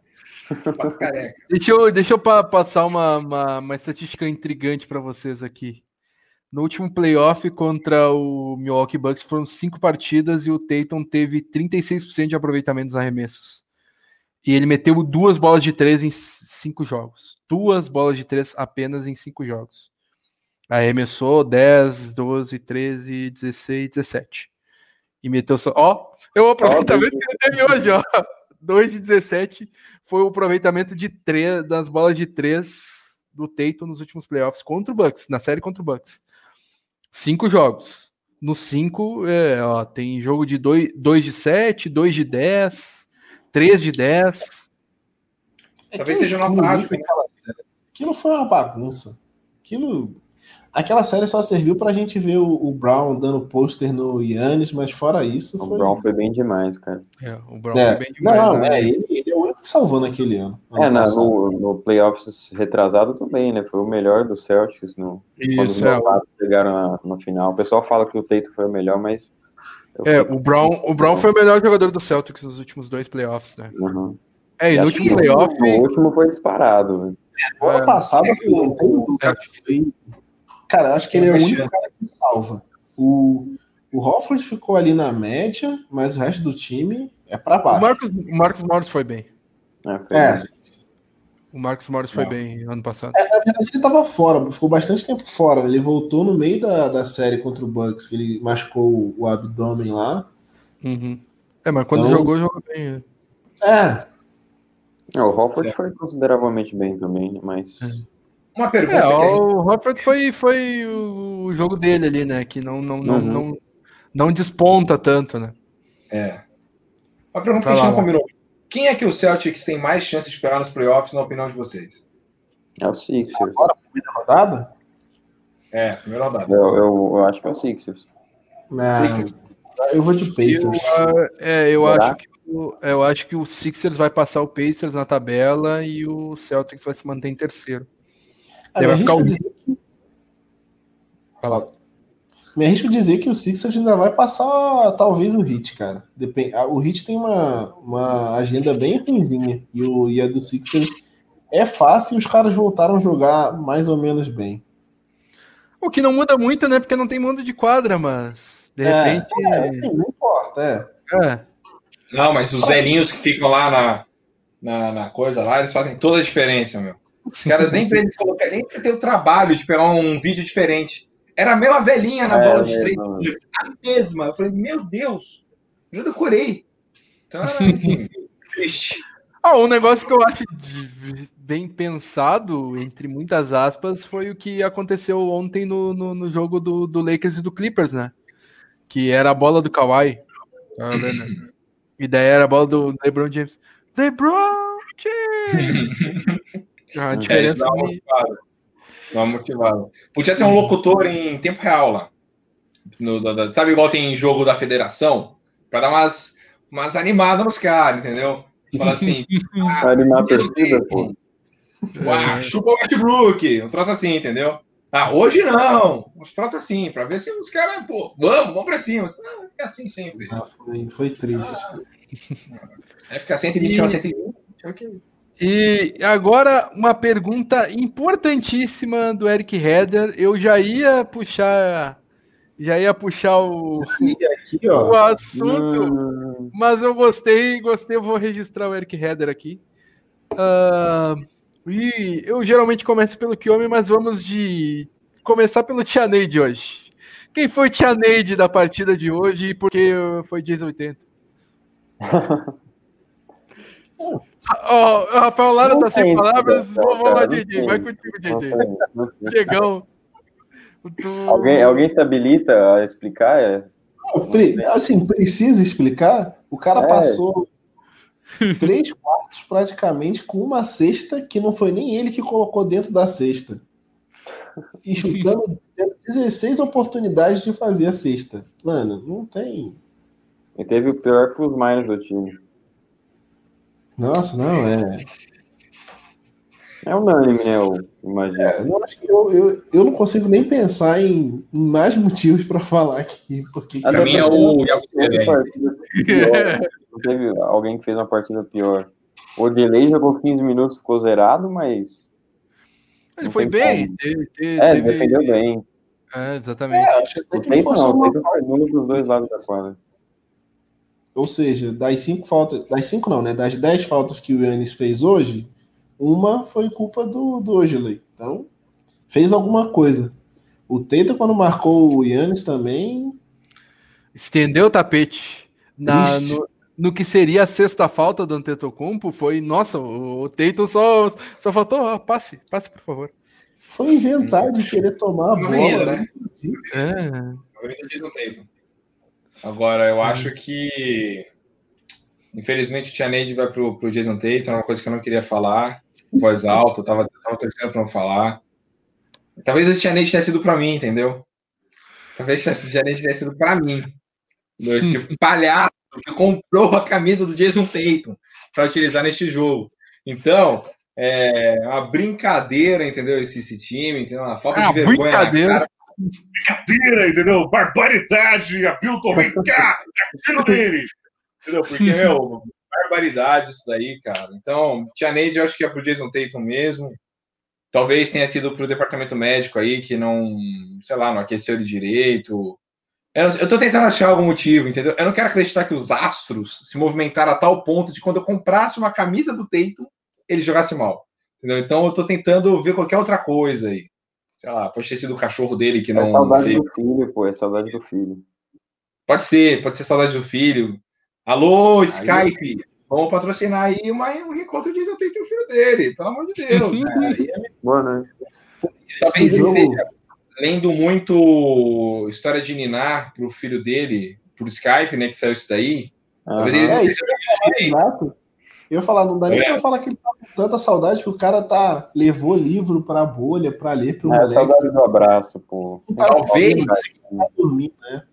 A: Pato careca. Deixa eu, deixa eu passar uma, uma, uma estatística intrigante para vocês aqui. No último playoff contra o Milwaukee Bucks foram cinco partidas e o Tatum teve 36% de aproveitamento dos arremessos. E ele meteu duas bolas de três em cinco jogos. Duas bolas de três apenas em cinco jogos. Arremessou 10, 12, 13, 16, 17. E meteu só. Ó, é o aproveitamento que ele teve hoje, ó. 2 de 17 foi o aproveitamento de três, das bolas de três do Tatum nos últimos playoffs contra o Bucks, na série contra o Bucks. Cinco jogos. Nos cinco, é, ó, tem jogo de 2 de 7, 2 de 10, 3 de 10.
C: É Talvez seja uma parte.
B: Aquilo foi uma bagunça. Aquilo. Aquela série só serviu pra gente ver o, o Brown dando pôster no Yannis, mas fora isso.
D: O foi... Brown foi bem demais, cara.
A: É, o Brown é. foi bem demais.
B: Não, né? é, ele, ele, é o único que salvou naquele ano. ano
D: é, na, no, no playoffs retrasado também, né? Foi o melhor do Celtics no,
A: isso,
D: quando os
A: é.
D: chegaram na, no final. O pessoal fala que o Tatum foi o melhor, mas.
A: É, o Brown, o Brown foi o melhor jogador do Celtics nos últimos dois playoffs, né?
D: Uhum.
A: É, e no último playoff.
D: O último foi disparado.
B: É, ano passado, assim, não tem dúvida. Cara, eu acho que ele é o único cara que salva. O, o Hofford ficou ali na média, mas o resto do time é para baixo.
A: O Marcos, o Marcos Morris foi bem.
B: É. é.
A: O Marcos Morris foi bem ano passado.
B: É, na verdade, ele estava fora, ficou bastante tempo fora. Ele voltou no meio da, da série contra o Bucks, que ele machucou o, o abdômen lá.
A: Uhum. É, mas quando então, jogou, jogou bem.
B: É. é.
D: é o Hofford foi consideravelmente bem também, mas. É.
C: Uma pergunta. É,
A: o Hofford foi, foi o jogo dele ali, né? Que não, não, não, uhum. não, não desponta tanto, né?
C: É. Uma pergunta que a gente não combinou. Quem é que o Celtics tem mais chances de pegar nos playoffs, na opinião de vocês?
D: É o Sixers.
B: Agora, primeira rodada?
C: É, primeira rodada.
D: Eu, eu, eu acho que é o Sixers.
B: Não, Sixers. Eu vou de Pacers.
A: Eu, é, eu acho que eu acho que o Sixers vai passar o Pacers na tabela e o Celtics vai se manter em terceiro.
B: Ele vai ficar o... Fala. me arrisco dizer que o Sixers ainda vai passar talvez o Hit, cara. Depende, o Hit tem uma, uma agenda bem ruimzinha e, o, e a do Sixers é fácil e os caras voltaram a jogar mais ou menos bem.
A: O que não muda muito, né? Porque não tem mundo de quadra, mas de é, repente. É,
B: não importa, é. é.
C: Não, mas os velhinhos que ficam lá na, na, na, coisa lá, eles fazem toda a diferença, meu. Os caras nem pra eles colocar, nem pra ter o trabalho de pegar um vídeo diferente. Era a mesma velhinha na é, bola de três. A mesma. Eu falei, meu Deus, já decorei. Então, enfim, triste.
A: Ah, um negócio que eu acho bem pensado, entre muitas aspas, foi o que aconteceu ontem no, no, no jogo do, do, Lakers e do Clippers, né? Que era a bola do Kawhi. Tá e daí era a bola do LeBron James. LeBron James!
C: a diferença. É, dá, uma motivada. dá uma motivada. Podia ter um locutor em tempo real lá. No, da, sabe, igual tem jogo da federação? Pra dar umas, umas animadas nos caras, entendeu? Fala assim.
D: ah, animar a torcida, pô.
C: Uau, chupa o Westbrook. Um troço assim, entendeu? Ah, hoje não. Um troço assim, pra ver se os caras, pô, vamos, vamos pra cima. Não, é assim sempre. Ah,
B: foi, foi triste. Ah,
C: é ficar 121 a 120.
A: E agora uma pergunta importantíssima do Eric Heder. Eu já ia puxar já ia puxar o, aqui, ó. o assunto, mas eu gostei, gostei, eu vou registrar o Eric Heder aqui. Uh, e eu geralmente começo pelo Kiyomi, mas vamos de começar pelo Tia Neide hoje. Quem foi Tia Neide da partida de hoje e por que foi 1080? oh, o Rafael Lara tá sem palavras, vamos lá, DJ, vai contigo, DJ. Chegão.
D: Alguém, alguém se habilita a explicar? É...
B: Assim, precisa explicar? O cara é. passou três quartos praticamente com uma cesta que não foi nem ele que colocou dentro da cesta. E chutando 16 oportunidades de fazer a cesta. Mano, não tem.
D: E teve o pior plus minus do time.
B: Nossa, não, é.
D: É unânime, né? Eu imagino. É,
B: eu, acho que eu, eu, eu não consigo nem pensar em, mais motivos para falar aqui. Porque,
C: Para mim é o
D: Não teve alguém que fez uma partida pior. O delay jogou 15 minutos, ficou zerado, mas.
A: Ele foi bem.
D: Teve, teve, é, teve... defendeu bem.
A: É, exatamente. É,
D: acho que tempo não, teve um dos dois lados da quadra.
B: Ou seja, das cinco faltas. Das cinco não, né? Das dez faltas que o Yannis fez hoje, uma foi culpa do, do Ogilvy. Então, fez alguma coisa. O Teita, quando marcou o Yannis também.
A: Estendeu o tapete. Na, no, no, que seria a sexta falta do Antetokounmpo, foi. Nossa, o, o Teito só, só faltou. Ah, passe, passe, por favor.
B: Foi inventar de querer tomar a bola. Né?
C: É. Agora, eu acho que. Infelizmente, o Tianeide vai pro, pro Jason Tatum, é uma coisa que eu não queria falar voz alta, eu tava, tava torcendo pra não falar. Talvez o Tianete tenha sido pra mim, entendeu? Talvez o Tianete tenha sido pra mim. Esse palhaço que comprou a camisa do Jason Tatum para utilizar neste jogo. Então, é uma brincadeira, entendeu? Esse, esse time, entendeu? Uma falta ah, de vergonha
A: brincadeira. cara.
C: Brincadeira, entendeu? Barbaridade, Abilton, vem cá, tiro dele. Entendeu? Porque, meu, barbaridade isso daí, cara. Então, Tia Neide, eu acho que é pro Jason Tatum mesmo. Talvez tenha sido pro departamento médico aí, que não, sei lá, não aqueceu ele direito. Eu, eu tô tentando achar algum motivo, entendeu? Eu não quero acreditar que os astros se movimentaram a tal ponto de quando eu comprasse uma camisa do Tatum, ele jogasse mal. Entendeu? Então eu tô tentando ver qualquer outra coisa aí. Sei lá, pode ter sido o cachorro dele que é não.
D: É saudade fez. do filho, pô, é saudade do filho.
C: Pode ser, pode ser saudade do filho. Alô, aí, Skype! Vamos patrocinar aí uma, um encontro de eu tenho o filho dele, pelo amor de Deus. né?
D: Boa noite.
C: Talvez ele esteja lendo muito história de Niná pro filho dele, por Skype, né? Que saiu isso daí.
B: Uhum. Talvez ele não é, isso exato. Eu ia falar, não dá nem é. pra falar que ele tá tanta saudade que o cara tá, levou livro pra bolha pra ler pro é, moleque.
D: Saudade do abraço, pô.
C: Talvez. Tá dormindo, né?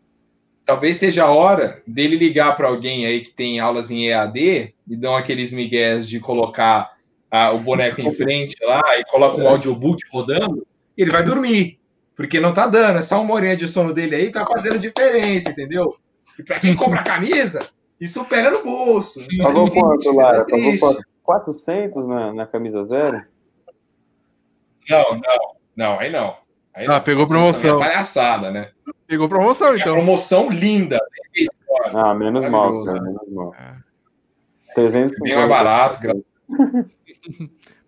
C: talvez seja a hora dele ligar para alguém aí que tem aulas em EAD e dão aqueles migués de colocar ah, o boneco em frente lá e coloca um audiobook rodando e ele vai dormir. Porque não tá dando, essa uma horinha de sono dele aí tá fazendo diferença, entendeu? E pra quem compra camisa, isso supera no bolso.
D: Pagou quanto, Lara? Pagou quanto? 400 na, na camisa zero?
C: Não, não, não, aí não. Aí
A: ah,
C: não.
A: pegou promoção.
C: É palhaçada, né?
A: Pegou promoção, então.
C: É promoção linda.
D: Ah, menos mal, cara, menos mal. É. 300
C: Bem mais barato.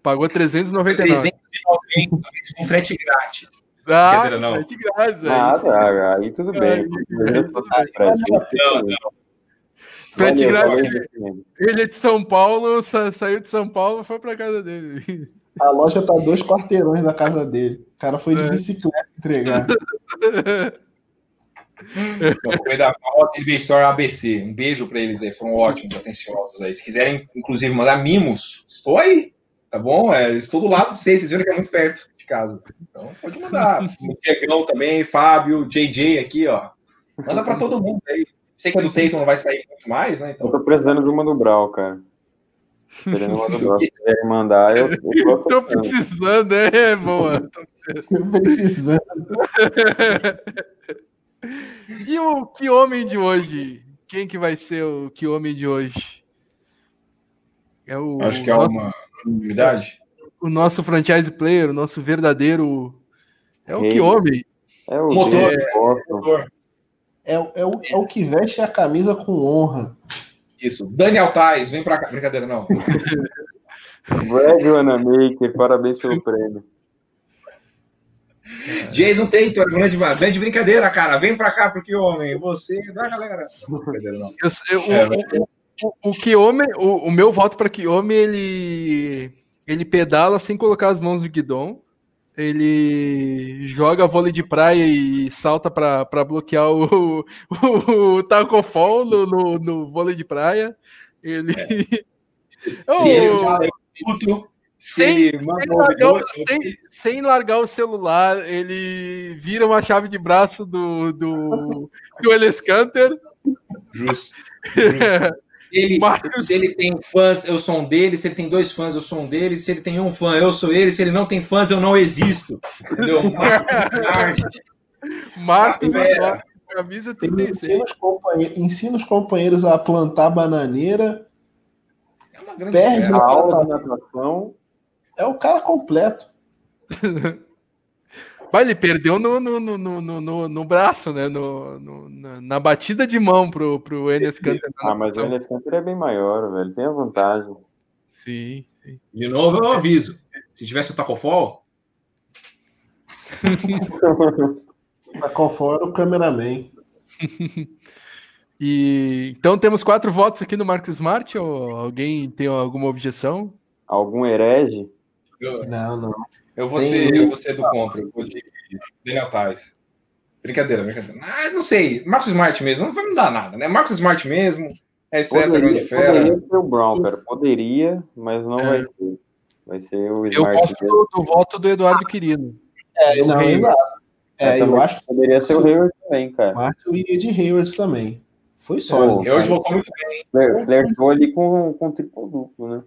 A: Pagou 399. 390
C: com frete grátis.
A: Ah, não. frete grátis.
D: Ah, tá, aí tudo bem.
A: Não, não. Ele é de São Paulo, saiu de São Paulo foi para casa dele.
B: A loja tá dois quarteirões da casa dele. O cara foi de é. bicicleta entregar.
C: Foi da TV Store ABC. Um beijo para eles aí, foram ótimos, atenciosos aí. Se quiserem, inclusive, mandar mimos, estou aí, tá bom? É, estou do lado de vocês, vocês viram que é muito perto de casa. Então pode mandar. O Diegão também, Fábio, JJ aqui, ó. Manda para todo mundo aí. Sei que a do Tatum não vai sair muito mais, né?
D: Então... Eu tô precisando de uma do Brau, cara. Querendo uma do Brau. Se quiserem mandar, eu,
A: eu tô, tô precisando, é, boa. Tô precisando. E o que homem de hoje? Quem que vai ser o que homem de hoje?
C: É o Acho que é nosso, uma unanimidade.
A: O nosso franchise player, o nosso verdadeiro é o que homem.
B: É o motor. É, é, é, o, é o que veste a camisa com honra.
C: Isso. Daniel Tais, vem pra cá. Brincadeira, não.
D: Brad Wanamaker, parabéns pelo prêmio.
C: Jason Tatum, grande, grande brincadeira, cara. Vem pra cá, porque homem, você da galera.
A: Eu, eu, é, o, o, o, que homem, o, o meu voto para que homem ele ele pedala sem colocar as mãos no guidão. Ele joga vôlei de praia e salta para bloquear o, o, o taco fall no, no, no, vôlei de praia. Ele.
C: É. Se ele já é puto,
A: sem, sem, largar o, sem, sem, largar o, celular, ele vira uma chave de braço do, do, do Eles Canter.
C: Justo. Ele, Marcos... Se ele tem fãs, eu sou um dele. Se ele tem dois fãs, eu sou um dele. Se ele tem um fã, eu sou ele. Se ele não tem fãs, eu não existo. Entendeu? Marcos
A: Marcos, camisa 36.
B: Ensina os, companheiros, ensina os companheiros a plantar bananeira. É uma grande perde a aula de natação é o cara completo.
A: Mas ele perdeu no, no, no, no, no, no braço, né? No, no, na batida de mão pro, pro Enes Kanter.
D: Ah, mas o Enes Kanter é bem maior, velho. Tem a vantagem.
A: Sim, sim.
C: De novo, eu aviso. Se tivesse o Tacofol.
B: Tacofol era o cameraman.
A: e então temos quatro votos aqui no Marcos Smart. Ou alguém tem alguma objeção?
D: Algum herege?
B: Não, não.
C: Eu vou, ser, eu vou ser do contra, eu vou de Daniel Tais. Brincadeira, brincadeira. Mas não sei, Marcos Smart mesmo, não vai me dar nada, né? Marcos Smart mesmo, é isso, essa grande fera.
D: Poderia ser o Brown, cara, poderia, mas não é. vai ser. Vai ser o
A: Smart. Eu gosto do, do, voto do Eduardo Quirino.
B: É, não, exato. É, eu acho que
D: poderia ser o Hayward também, cara.
B: Marcos iria de Hayward também. Foi só.
C: É, hoje voltou muito bem.
D: Flertou ali com, com triplo duplo, né?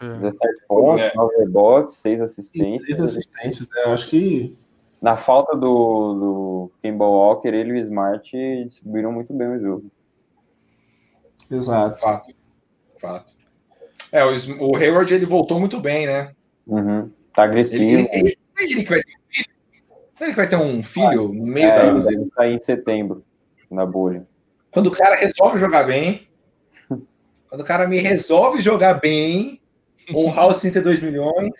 D: É. 17 pontos, é. 9 rebotes, 6 assistências.
B: 6 assistências, né? Acho que.
D: Na falta do, do Kimball Walker, ele e o Smart distribuíram muito bem o jogo.
B: Exato.
C: Fato. Fato. É, o, o Hayward ele voltou muito bem, né?
D: Uhum. Tá agressivo.
C: Ele, ele, ele, ele, que vai ter um filho? Ele vai ter um filho no meio
D: é,
C: da.
D: Ele deve sair em setembro, na bolha.
C: Quando o cara resolve jogar bem. quando o cara me resolve jogar bem, honrar os 32 milhões,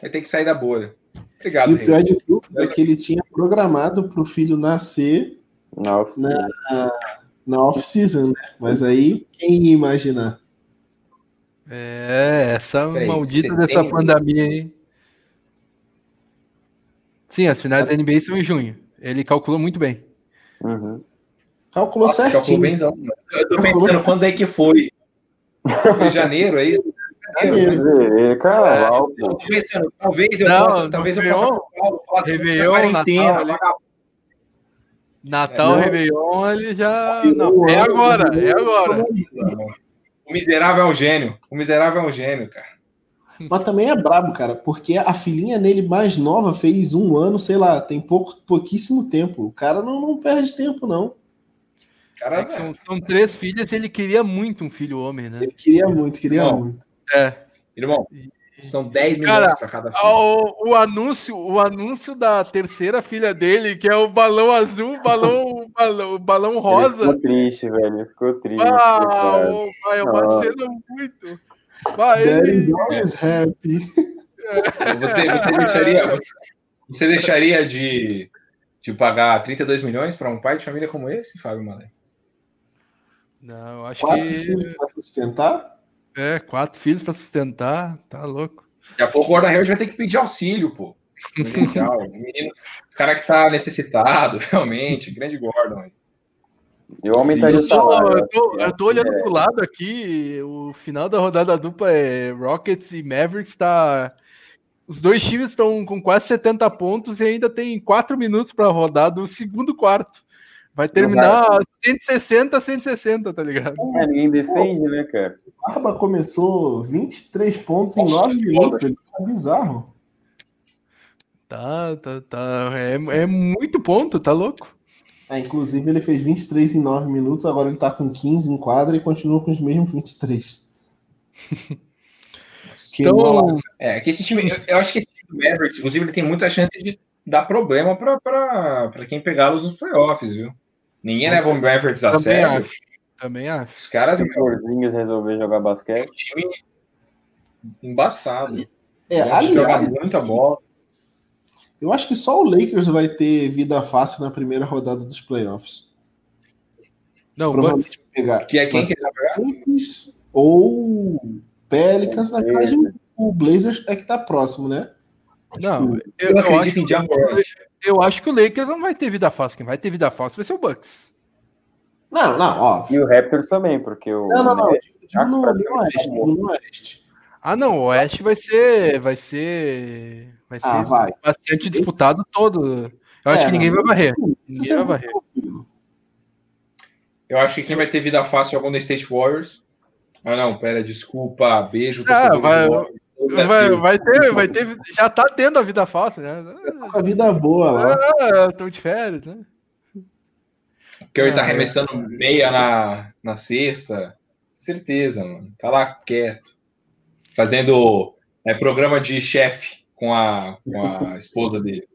C: vai ter que sair da bolha. Obrigado,
B: E o pior de tudo é que ele tinha programado para o filho nascer
D: na off-season,
B: na, off-season, né? Mas aí, quem ia imaginar?
A: É, essa Peraí, maldita dessa pandemia aí. Sim, as finais da NBA são em junho. Ele calculou muito bem.
B: Uhum. Calculou Nossa, certinho. Calculou benzão.
C: Eu tô pensando quando é que foi. Foi janeiro, é isso?
D: É, carnaval.
C: É, talvez eu não, possa, talvez eu possa
A: Réveillon, quarentena, Natal, Natal é, Réveillon, ele já. Não, é agora, é agora.
C: O miserável é um gênio. O miserável é um gênio, cara.
B: Mas também é brabo, cara, porque a filhinha nele mais nova fez um ano, sei lá, tem pouco, pouquíssimo tempo. O cara não, não perde tempo, não.
A: Cara, é são, são, três filhas e ele queria muito um filho homem, né?
B: Ele queria muito, queria
C: irmão,
B: muito.
C: É. Irmão, são 10 milhões para cada filho.
A: O, o, anúncio, o anúncio da terceira filha dele, que é o balão azul, balão, balão, balão rosa. Ele
D: ficou triste, velho. Ficou triste.
A: Ah, pai, é uma cena muito. Vai, ele...
B: happy.
C: Você, você deixaria, você, você deixaria de, de pagar 32 milhões para um pai de família como esse, Fábio Malé?
A: Não, acho quatro que.
B: Para sustentar?
A: É, quatro filhos para sustentar, tá louco.
C: Daqui a pouco o Gordon Hayward vai ter que pedir auxílio, pô. o menino, o cara que tá necessitado, realmente, grande Gordon.
D: Eu aumentaria o
A: salário. Eu tô, eu tô olhando é. pro lado aqui, o final da rodada dupla é Rockets e Mavericks, tá. Os dois times estão com quase 70 pontos e ainda tem 4 minutos para rodar do segundo quarto. Vai terminar vai. 160 160, tá ligado?
D: É, ninguém defende, né, cara?
B: O Barba começou 23 pontos em 9 minutos. Ele tá bizarro.
A: Tá, tá, tá. É, é muito ponto, tá louco?
B: É, inclusive, ele fez 23 em 9 minutos, agora ele tá com 15 em quadra e continua com os mesmos 23.
C: então, é, que esse time, eu, eu, acho que esse time do Mavericks, inclusive, ele tem muita chance de dar problema para quem pegá-los nos playoffs, viu? Ninguém leva o Mavericks a Também sério.
A: Acho. Também acho.
C: Os caras.
D: Se o resolver jogar basquete.
C: Time embaçado.
B: É, aliás, jogar
C: muita bola.
B: Eu acho que só o Lakers vai ter vida fácil na primeira rodada dos playoffs.
A: Não, Bucks.
B: Pegar.
C: Que é quem que vai pegar?
B: Ou Pelicans na casa o Blazers é que tá próximo, né?
A: Não, eu, eu, eu acho, que, eu acho que o Lakers não vai ter vida fácil. Quem vai ter vida fácil vai ser o Bucks.
B: Não, não, ó.
D: E o Raptors também, porque o.
B: Não, não, não. Digo no, no Oeste, no Oeste.
A: Ah, não, o Oeste vai ser. Vai ser. Vai ah, ser ah, vai. bastante disputado todo. Eu acho é, que ninguém vai varrer. Ninguém vai varrer.
C: Eu acho que quem vai ter vida fácil é o Golden State Warriors. Ah, não, pera, desculpa, beijo.
A: Ah, vai, vai, vai, ter, vai ter, já tá tendo a vida fácil, né?
B: A vida boa lá.
A: Ah, tô de férias, né?
C: Tá ah, tá arremessando meia na, na sexta. Certeza, mano. Tá lá quieto. Fazendo é, programa de chefe com a, com a esposa dele.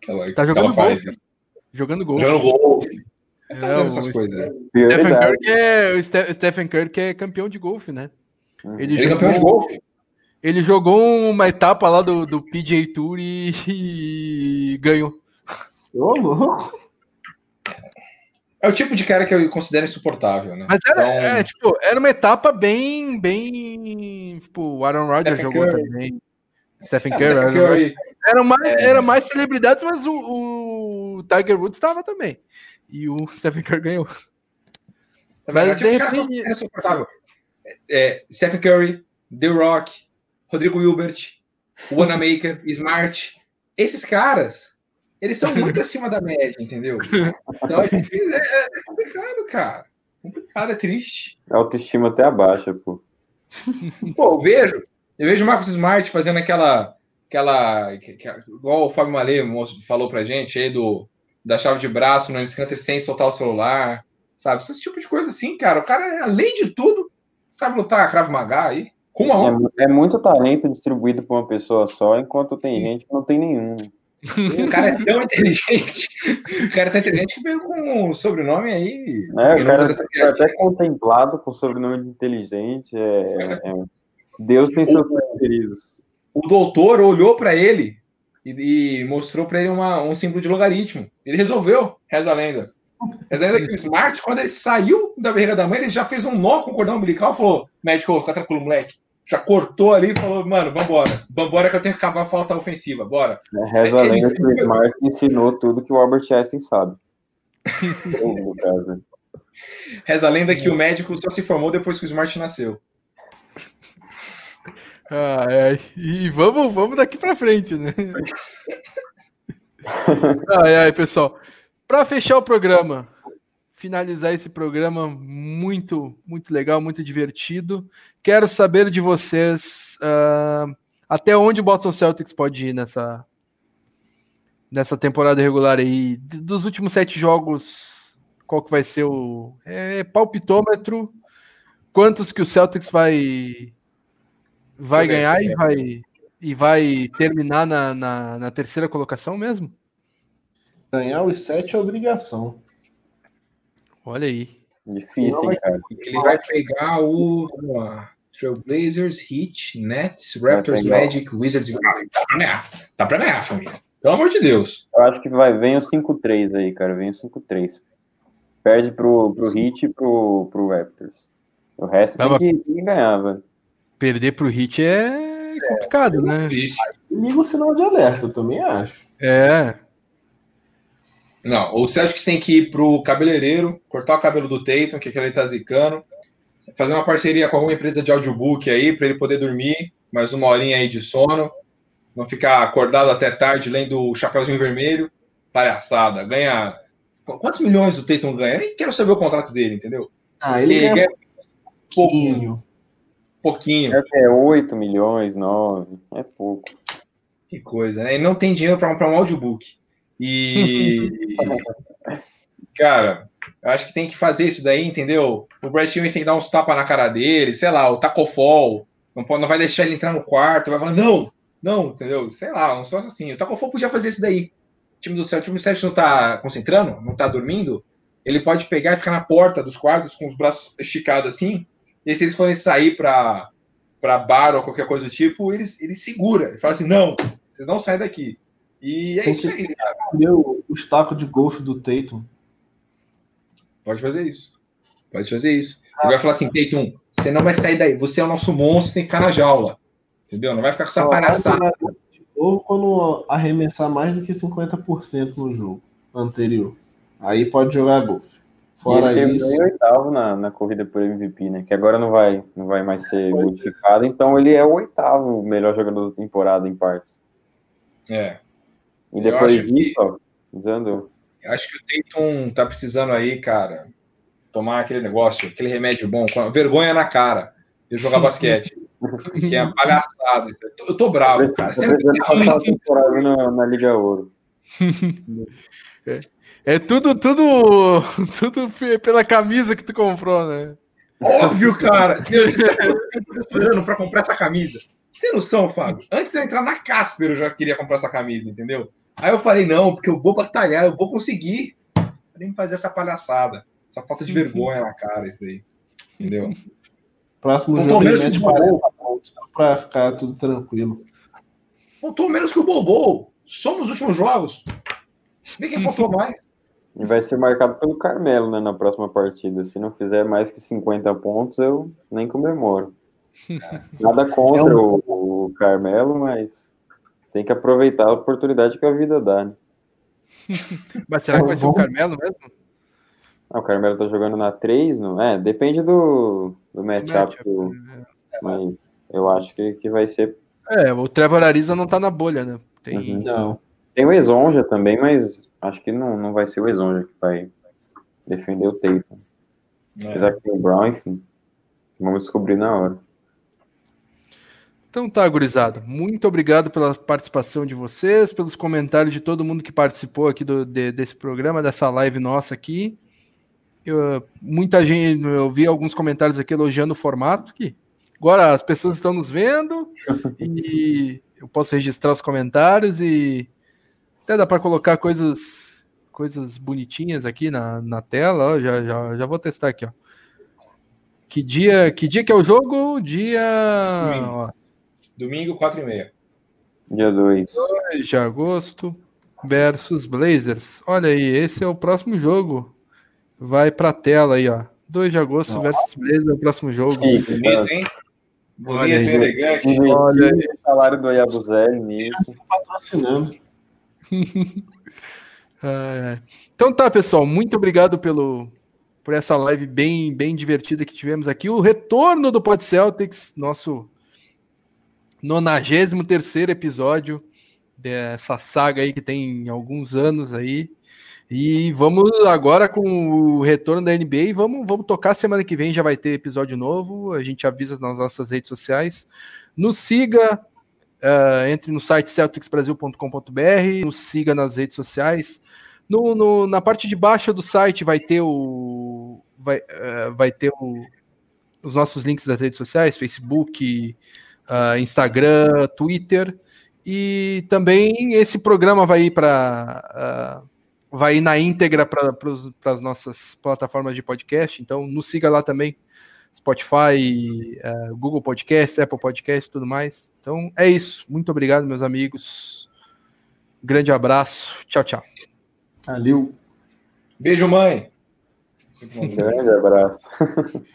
A: Que ela, tá jogando ela faz, golfe. Jogando golfe.
C: Jogando golfe. É, tá é, essas coisas.
A: Stephen Curry, que é, o Stephen Curry que é campeão de golfe, né?
C: Uhum. Ele, ele jogou, é campeão de golfe.
A: Ele jogou uma etapa lá do, do PGA Tour e, e ganhou.
B: Ô, louco!
C: É o tipo de cara que eu considero insuportável, né?
A: Mas era, então... é, tipo, era uma etapa bem, bem. Tipo, o Aaron Rodgers Stephen jogou Curry. também. Stephen Curry. Stephen Curry. Era, mais, é... era mais celebridades, mas o, o Tiger Woods estava também. E o Stephen Curry ganhou.
C: Mas, de repente... Insuportável. É, Stephen Curry, The Rock, Rodrigo Wilbert, Wanamaker, Smart. Esses caras eles são muito acima da média, entendeu? Então é, é, é complicado, cara. Complicado, é triste.
D: A autoestima até abaixa, pô.
C: Pô, eu vejo, eu vejo o Marcos Smart fazendo aquela. aquela igual o Fábio Malê falou pra gente aí do, da chave de braço no Scanter sem soltar o celular, sabe? Esse tipo de coisa assim, cara. O cara, além de tudo, sabe lutar Krav Maga aí.
D: É, é muito talento distribuído por uma pessoa só, enquanto tem gente que não tem nenhum.
C: O cara é tão inteligente. O cara é tão inteligente que veio com um sobrenome aí.
D: É, o cara é até contemplado com sobrenome de inteligente. É, é, Deus tem seus preferidos.
C: O doutor olhou para ele e, e, mostrou para ele uma, um símbolo de logaritmo. Ele resolveu, reza a lenda. Reza a lenda que o Smart, quando ele saiu da barriga da mãe, ele já fez um nó com o cordão umbilical e falou: médico, fica tranquilo, moleque já cortou ali e falou, mano, vambora. Vambora que eu tenho que cavar a falta ofensiva, bora.
D: É, reza é, a lenda que o Smart ensinou tudo que o Albert Einstein sabe.
C: Reza a lenda que o médico só se formou depois que o Smart nasceu.
A: Ah, é. E vamos, vamos daqui para frente, né? ai, ai, pessoal. Para fechar o programa, finalizar esse programa muito, muito legal, muito divertido. Quero saber de vocês uh, até onde o Boston Celtics pode ir nessa, nessa temporada regular aí. Dos últimos sete jogos, qual que vai ser o é, palpitômetro? Quantos que o Celtics vai vai ganhar e vai e vai terminar na, na, na terceira colocação mesmo?
B: Ganhar os sete é obrigação.
A: Olha aí.
D: Difícil, hein, cara.
C: Ele vai pegar o Trailblazers, Heat, Nets, Raptors, Magic, Wizards. Ah, dá pra ganhar. Dá pra ganhar, família. Pelo amor de Deus.
D: Eu acho que vai, vem o 5-3 aí, cara. Vem o 5-3. Perde pro, pro Heat e pro, pro Raptors. O resto tem que, tem que ganhar, velho.
A: Perder pro Heat é complicado, é, né?
B: Liga o sinal de alerta, eu também acho.
A: É.
C: Não, o Celtics tem que ir pro cabeleireiro, cortar o cabelo do Tatum, que aquele tá zicando, fazer uma parceria com alguma empresa de audiobook aí, para ele poder dormir mais uma horinha aí de sono, não ficar acordado até tarde lendo o Chapeuzinho Vermelho, palhaçada, ganha... Quantos milhões o Tatum ganha? Eu nem quero saber o contrato dele, entendeu?
B: Ah, ele, ele ganha, pouquinho.
C: Pouquinho.
D: É 8 milhões, 9, é pouco.
C: Que coisa, né? Ele não tem dinheiro para comprar um audiobook. E. cara, eu acho que tem que fazer isso daí, entendeu? O Brad Stevens tem que dar uns tapas na cara dele, sei lá, o Tacofol. Não, pode, não vai deixar ele entrar no quarto, vai falar, não, não, entendeu? Sei lá, um negócio assim. O Tacofol podia fazer isso daí. O time do Celtics, o time do Celtics não tá concentrando, não tá dormindo, ele pode pegar e ficar na porta dos quartos com os braços esticados assim, e aí, se eles forem sair para para bar ou qualquer coisa do tipo, ele, ele segura, ele fala assim, não, vocês não saem daqui. E é Tem isso aí, cara.
B: O, o estaco de golfe do Tatum.
C: Pode fazer isso. Pode fazer isso. Ah, ele vai falar assim, Tatum, você não vai sair daí. Você é o nosso monstro, tem que ficar na jaula. Entendeu? Não vai ficar com essa palhaçada.
B: Ou quando arremessar mais do que 50% no jogo anterior. Aí pode jogar golfe.
D: Fora e ele isso. Em oitavo na, na corrida por MVP, né? Que agora não vai, não vai mais ser modificado. Então ele é o oitavo melhor jogador da temporada em partes.
C: É.
D: E depois disso, dizendo.
C: Acho que o Tatum tá precisando aí, cara, tomar aquele negócio, aquele remédio bom, com vergonha na cara de jogar basquete. que é palhaçada. Eu tô bravo, cara. Você
D: a temporada na, na Liga Ouro.
A: é, é tudo, tudo, tudo pela camisa que tu comprou, né?
C: Óbvio, cara. Você tá esperando pra comprar essa camisa. Você tem noção, Fábio? Antes de eu entrar na Casper, eu já queria comprar essa camisa, entendeu? Aí eu falei, não, porque eu vou batalhar, eu vou conseguir. Nem fazer essa palhaçada. Essa falta de vergonha na cara, isso daí. Entendeu?
B: Próximo jogo ele mete 40 pontos pra ficar tudo tranquilo.
C: Pontou menos que o Bobo. Só nos últimos jogos. Ninguém pontou mais.
D: E vai ser marcado pelo Carmelo, né, na próxima partida. Se não fizer mais que 50 pontos, eu nem comemoro. Nada contra é um... o, o Carmelo, mas tem que aproveitar a oportunidade que a vida dá, né?
A: Mas será que vai ser o Carmelo mesmo?
D: Ah, o Carmelo tá jogando na 3, não é? Depende do, do matchup. Match do, é. mas eu acho que, que vai ser.
A: É, o Trevor Ariza não tá na bolha, né?
B: Tem... Uhum. Não.
D: Tem o Exonja também, mas acho que não, não vai ser o Exonja que vai defender o Tatum. É. Apesar que tem o Brown, enfim. Vamos descobrir na hora.
A: Então tá, gurizada. Muito obrigado pela participação de vocês, pelos comentários de todo mundo que participou aqui do, de, desse programa, dessa live nossa aqui. Eu, muita gente, eu vi alguns comentários aqui elogiando o formato, que agora as pessoas estão nos vendo e eu posso registrar os comentários e até dá para colocar coisas coisas bonitinhas aqui na, na tela. Ó, já, já, já vou testar aqui, ó. Que dia, que dia que é o jogo? Dia. Ó,
C: Domingo, 4 e meia.
D: Dia 2.
A: 2 de agosto versus Blazers. Olha aí, esse é o próximo jogo. Vai pra tela aí, ó. 2 de agosto Nossa. versus Blazers é o próximo jogo.
C: bonito, hein? Bonito, elegante.
D: Olha aí. O salário do Ayabuzelli nisso.
B: Patrocinando.
A: então tá, pessoal. Muito obrigado pelo, por essa live bem, bem divertida que tivemos aqui. O retorno do Pod Celtics, nosso 93 episódio dessa saga aí que tem alguns anos aí. E vamos agora com o retorno da NBA, vamos, vamos tocar semana que vem, já vai ter episódio novo, a gente avisa nas nossas redes sociais. Nos siga, uh, entre no site celticsbrasil.com.br, nos siga nas redes sociais. No, no, na parte de baixo do site vai ter o vai, uh, vai ter o, os nossos links das redes sociais, Facebook, uh, Instagram, Twitter. E também esse programa vai ir para. Uh, vai ir na íntegra para as nossas plataformas de podcast. Então, nos siga lá também. Spotify, uh, Google Podcast, Apple Podcast tudo mais. Então, é isso. Muito obrigado, meus amigos. Grande abraço. Tchau, tchau.
B: Valeu.
C: Beijo, mãe.
D: Um grande abraço.